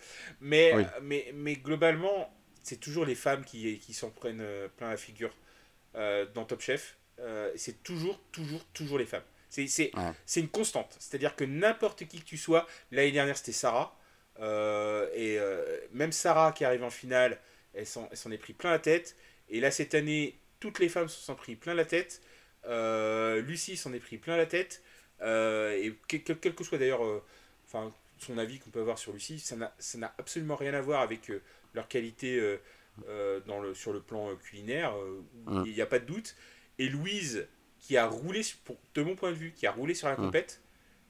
Mais, mais, mais globalement, c'est toujours les femmes qui, qui s'en prennent plein la figure dans Top Chef. c'est toujours, toujours, toujours les femmes. C'est une constante. C'est-à-dire que n'importe qui que tu sois, l'année dernière c'était Sarah, euh, et euh, même Sarah qui arrive en finale, elle s'en est pris plein la tête. Et là cette année, toutes les femmes se sont pris plein la tête. Euh, Lucie s'en est pris plein la tête. et quel, que soit d'ailleurs enfin son avis qu'on peut avoir sur Lucie, ça n'a absolument rien à voir avec leur qualité dans le, sur le plan culinaire. Il n'y a pas de doute. Et Louise, qui a roulé, pour, de mon point de vue, qui a roulé sur la compète,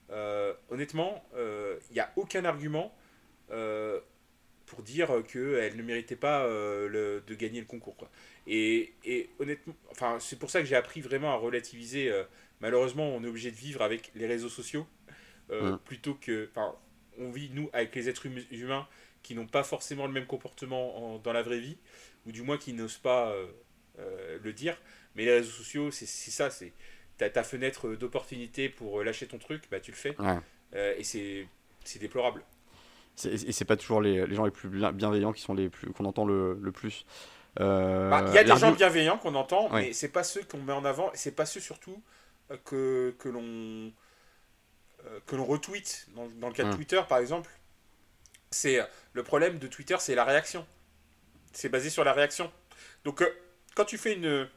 euh, honnêtement, il euh, n'y a aucun argument euh, pour dire qu'elle ne méritait pas le, de gagner le concours. Quoi. Et, et honnêtement, enfin, c'est pour ça que j'ai appris vraiment à relativiser. malheureusement, on est obligé de vivre avec les réseaux sociaux plutôt que. Enfin, on vit, nous, avec les êtres hum-, humains qui n'ont pas forcément le même comportement dans la vraie vie, ou du moins qui n'osent pas le dire. Mais les réseaux sociaux, c'est ça, c'est ta, ta fenêtre d'opportunité pour lâcher ton truc, bah tu le fais. Euh, et c'est déplorable. Et c'est pas toujours les, les, gens les plus bienveillants qui sont les plus qu'on entend le, le plus. Euh, bah, il y a des gens bienveillants qu'on entend, mais c'est pas ceux qu'on met en avant, c'est pas ceux surtout euh, que, que l'on que l'on retweet. Dans, dans, le cas de Twitter, par exemple, c'est le problème de Twitter, c'est la réaction. C'est basé sur la réaction. Donc, quand tu fais une,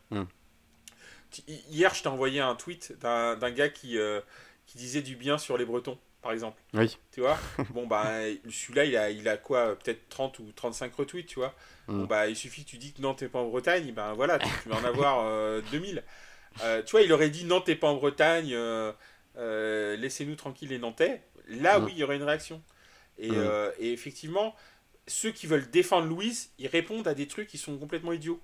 Hier, je t'ai envoyé un tweet d'un gars qui, euh, qui disait du bien sur les Bretons, par exemple. Oui. Tu vois Bon, bah, celui-là, il a, il a quoi Peut-être 30 ou 35 retweets, tu vois mm. Bon, bah, il suffit que tu dis que non, t'es pas en Bretagne, ben voilà, tu, vas en avoir 2000. Euh, euh, tu vois, il aurait dit non, t'es pas en Bretagne, laissez-nous tranquilles les Nantais. Là, mm. oui, il y aurait une réaction. Et, mm. et, effectivement, ceux qui veulent défendre Louise, ils répondent à des trucs qui sont complètement idiots.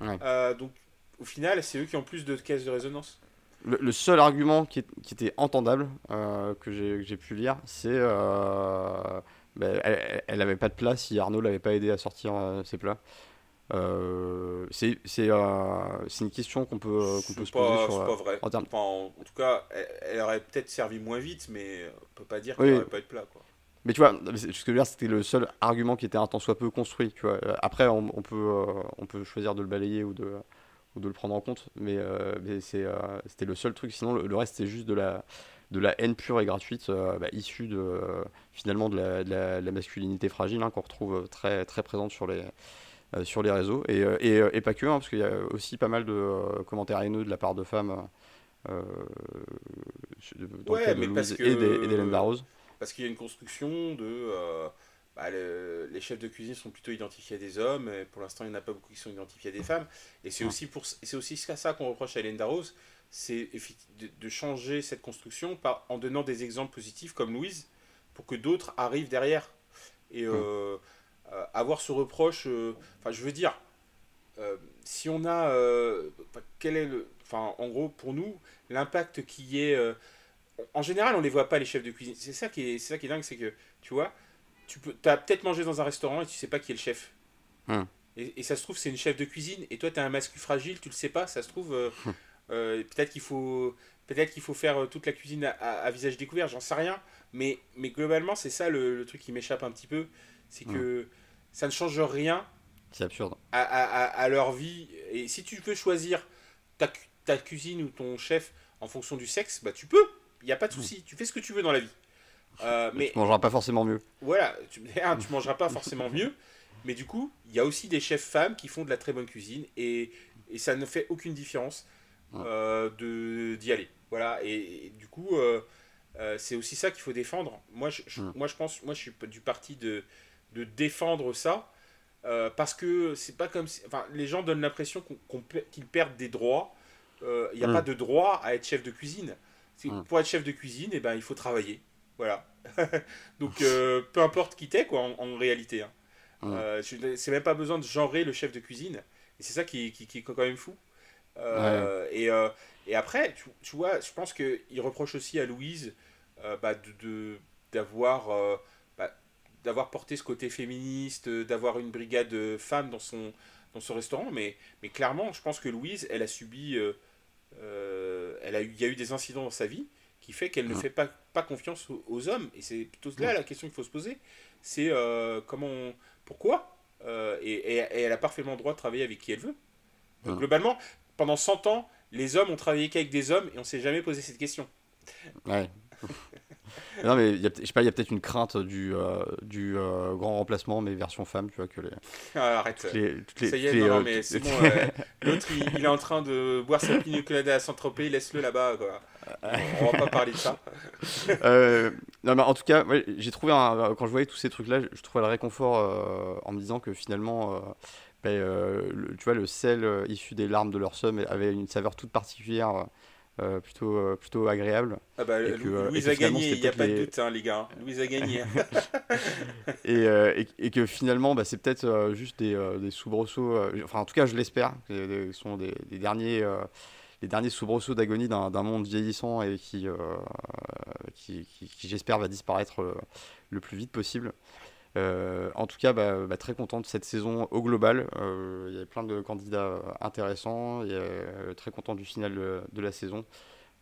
donc, au final, c'est eux qui ont plus de caisses de résonance. Le, seul argument qui, qui était entendable, euh, que j'ai pu lire, c'est euh, ben, elle n'avait pas de place si Arnaud l'avait pas aidé à sortir euh, ses plats. c'est une question qu'on peut, se poser. C'est pas vrai. En, tout cas, elle, aurait peut-être servi moins vite, mais on peut pas dire qu'il n'y aurait pas eu de plat. Quoi. Mais tu vois, ce que je veux dire, c'était le seul argument qui était un tant soit peu construit. Tu vois. Après, on, on peut, on peut choisir de le balayer ou de, ou de le prendre en compte. Mais, euh, euh, c'était le seul truc. Sinon, le, reste, c'est juste de la, de la haine pure et gratuite, euh, bah, issue de, finalement de la, la, masculinité fragile hein, qu'on retrouve très, très présente sur les, sur les réseaux. Et, et, et pas que, hein, parce qu'il y a aussi pas mal de commentaires haineux de la part de femmes. Euh, ouais, mais parce que, et d'Hélène. Parce qu'il y a une construction de bah, les chefs de cuisine sont plutôt identifiés à des hommes, et pour l'instant il n'y en a pas beaucoup qui sont identifiés à des femmes. Et c'est aussi, pour, c'est aussi ça qu'on reproche à Hélène Darroze, c'est de, changer cette construction par, en donnant des exemples positifs comme Louise, pour que d'autres arrivent derrière. Et euh, euh, avoir ce reproche, euh, enfin je veux dire, si on a, quel est le, enfin en gros pour nous, l'impact qui est, en général on ne les voit pas les chefs de cuisine. C'est ça qui est, c'est ça qui est dingue, c'est que, tu vois, tu peux, as peut-être mangé dans un restaurant et tu sais pas qui est le chef. Hmm. Et, ça se trouve, c'est une chef de cuisine, et toi, tu as un masque fragile, tu le sais pas, ça se trouve, euh, hmm. euh, peut-être qu'il faut, peut qu'il faut faire euh, toute la cuisine à, visage découvert, j'en sais rien, mais, mais globalement, c'est ça le, truc qui m'échappe un petit peu, c'est que ça ne change rien. Absurde. À, à, leur vie, et si tu peux choisir ta, ta cuisine ou ton chef en fonction du sexe, bah tu peux, il n'y a pas de souci, tu fais ce que tu veux dans la vie. Euh, mais, tu mangeras pas forcément mieux. Voilà, tu, tu mangeras pas forcément mieux. Mais du coup, il y a aussi des chefs femmes qui font de la très bonne cuisine et, et ça ne fait aucune différence euh, de d'y aller. Voilà, et, du coup, euh, euh, c'est aussi ça qu'il faut défendre. Moi je, moi, je pense, moi, je suis du parti de, de défendre ça parce que c'est pas comme si. Enfin, les gens donnent l'impression qu'ils perdent des droits. Il n'y a pas de droit à être chef de cuisine. Pour être chef de cuisine, et eh ben, il faut travailler. Voilà. Donc, euh, peu importe qui t'es, quoi, en, réalité. Hein. Euh, c'est même pas besoin de genrer le chef de cuisine. Et c'est ça qui, qui, qui, est quand même fou. Euh, et, et, après, tu, tu, vois, je pense qu'il reproche aussi à Louise bah, de d'avoir. Bah, d'avoir porté ce côté féministe, d'avoir une brigade de femmes dans son, dans son restaurant, mais, mais clairement, je pense que Louise, elle a subi. elle a eu, il y a eu des incidents dans sa vie qui fait qu'elle ne fait pas, pas confiance aux, hommes. Et c'est plutôt là la question qu'il faut se poser. C'est comment. pourquoi et, et, elle a parfaitement le droit de travailler avec qui elle veut. globalement, pendant 100 ans, les hommes ont travaillé qu'avec des hommes et on s'est jamais posé cette question. Ouais. non mais je sais pas, il y a peut-être une crainte du, euh, du euh, grand remplacement mais version femme, tu vois que les. Ah, arrête. ça y est, non, euh, mais c'est bon. L'autre, il, est en train de boire sa pina colada à Saint-Tropez, laisse-le là-bas quoi. On va pas parler de ça. non mais en tout cas, j'ai trouvé un, quand je voyais tous ces trucs là, je trouvais le réconfort en me disant que finalement ben, le, tu vois, le sel euh, issu des larmes de leur somme avait une saveur toute particulière. Euh, plutôt, plutôt agréable. Ah bah, Louise a gagné, il n'y a pas de doute, hein, les gars. Louise a gagné. et, et, que finalement, bah, c'est peut-être juste des, des soubresauts, enfin en tout cas je l'espère, ce sont des, derniers, les derniers soubresauts d'agonie d'un monde vieillissant et qui, qui, qui, j'espère va disparaître le plus vite possible. Euh, en tout cas, bah, bah, très content de cette saison au global. Euh, il y avait plein de candidats intéressants. Euh, très content du final de, la saison.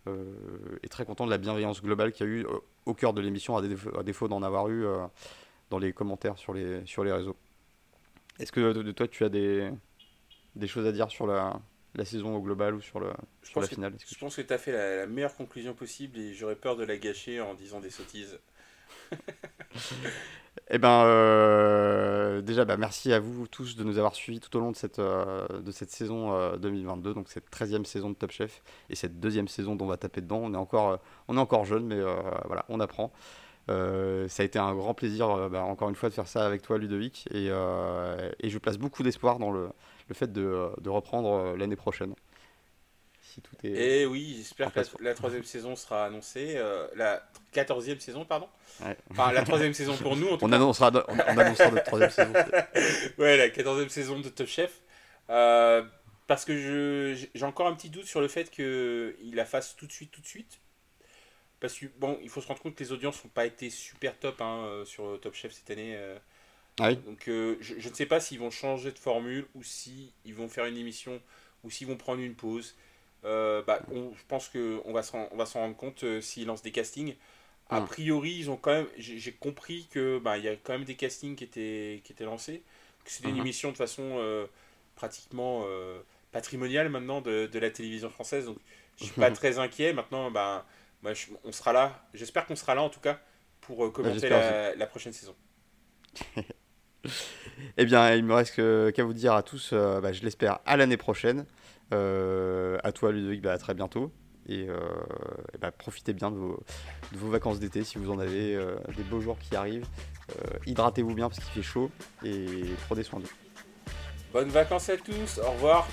et très content de la bienveillance globale qu'il y a eu au cœur de l'émission, à, défaut, d'en avoir eu dans les commentaires sur les, sur les réseaux. Est-ce que de, toi, tu as des, des choses à dire sur la, la saison au global ou sur, le, sur la finale? Je pense que tu as fait la, la, meilleure conclusion possible et j'aurais peur de la gâcher en disant des sottises. Eh ben, euh, déjà, bah, merci à vous tous de nous avoir suivis tout au long de cette, euh, de cette saison 2022, euh, donc cette 13e saison de Top Chef, et cette deuxième saison dont on va taper dedans. On est encore, encore jeune, mais voilà, on apprend. ça a été un grand plaisir, bah, encore une fois, de faire ça avec toi, Ludovic, et, et je place beaucoup d'espoir dans le, fait de reprendre l'année prochaine. Si tout est et oui, j'espère que la, troisième saison sera annoncée, la quatorzième saison, pardon Enfin, la troisième saison pour nous. En tout on, Annoncera, on, annoncera notre troisième saison. ouais, la quatorzième saison de Top Chef. Euh, parce que j'ai encore un petit doute sur le fait qu'il la fasse tout de suite, tout de suite. Parce que, bon, il faut se rendre compte que les audiences n'ont pas été super top hein, euh, sur Top Chef cette année. Euh. Ah Donc, je, je, ne sais pas s'ils vont changer de formule ou s'ils vont faire une émission ou s'ils vont prendre une pause. Bah, je pense qu'on va s'en rendre compte s'ils lancent des castings. A hmm. priori, ils ont quand même. J'ai compris que bah, il y a quand même des castings qui étaient, qui étaient lancés. Que c'était une hmm. émission de façon euh, pratiquement euh, patrimoniale maintenant de, de, la télévision française. Donc je suis pas très inquiet. Maintenant, bah, on sera là. J'espère qu'on sera là en tout cas pour euh, commenter la, la, prochaine saison. eh bien, il me reste qu'à vous dire à tous, bah, je l'espère, à l'année prochaine. À toi, Ludovic, bah, à très bientôt. Et, euh, bah, profitez bien de vos, vacances d'été si vous en avez euh, des beaux jours qui arrivent. Euh, hydratez-vous bien parce qu'il fait chaud et prenez soin d'eux. Bonnes vacances à tous, au revoir.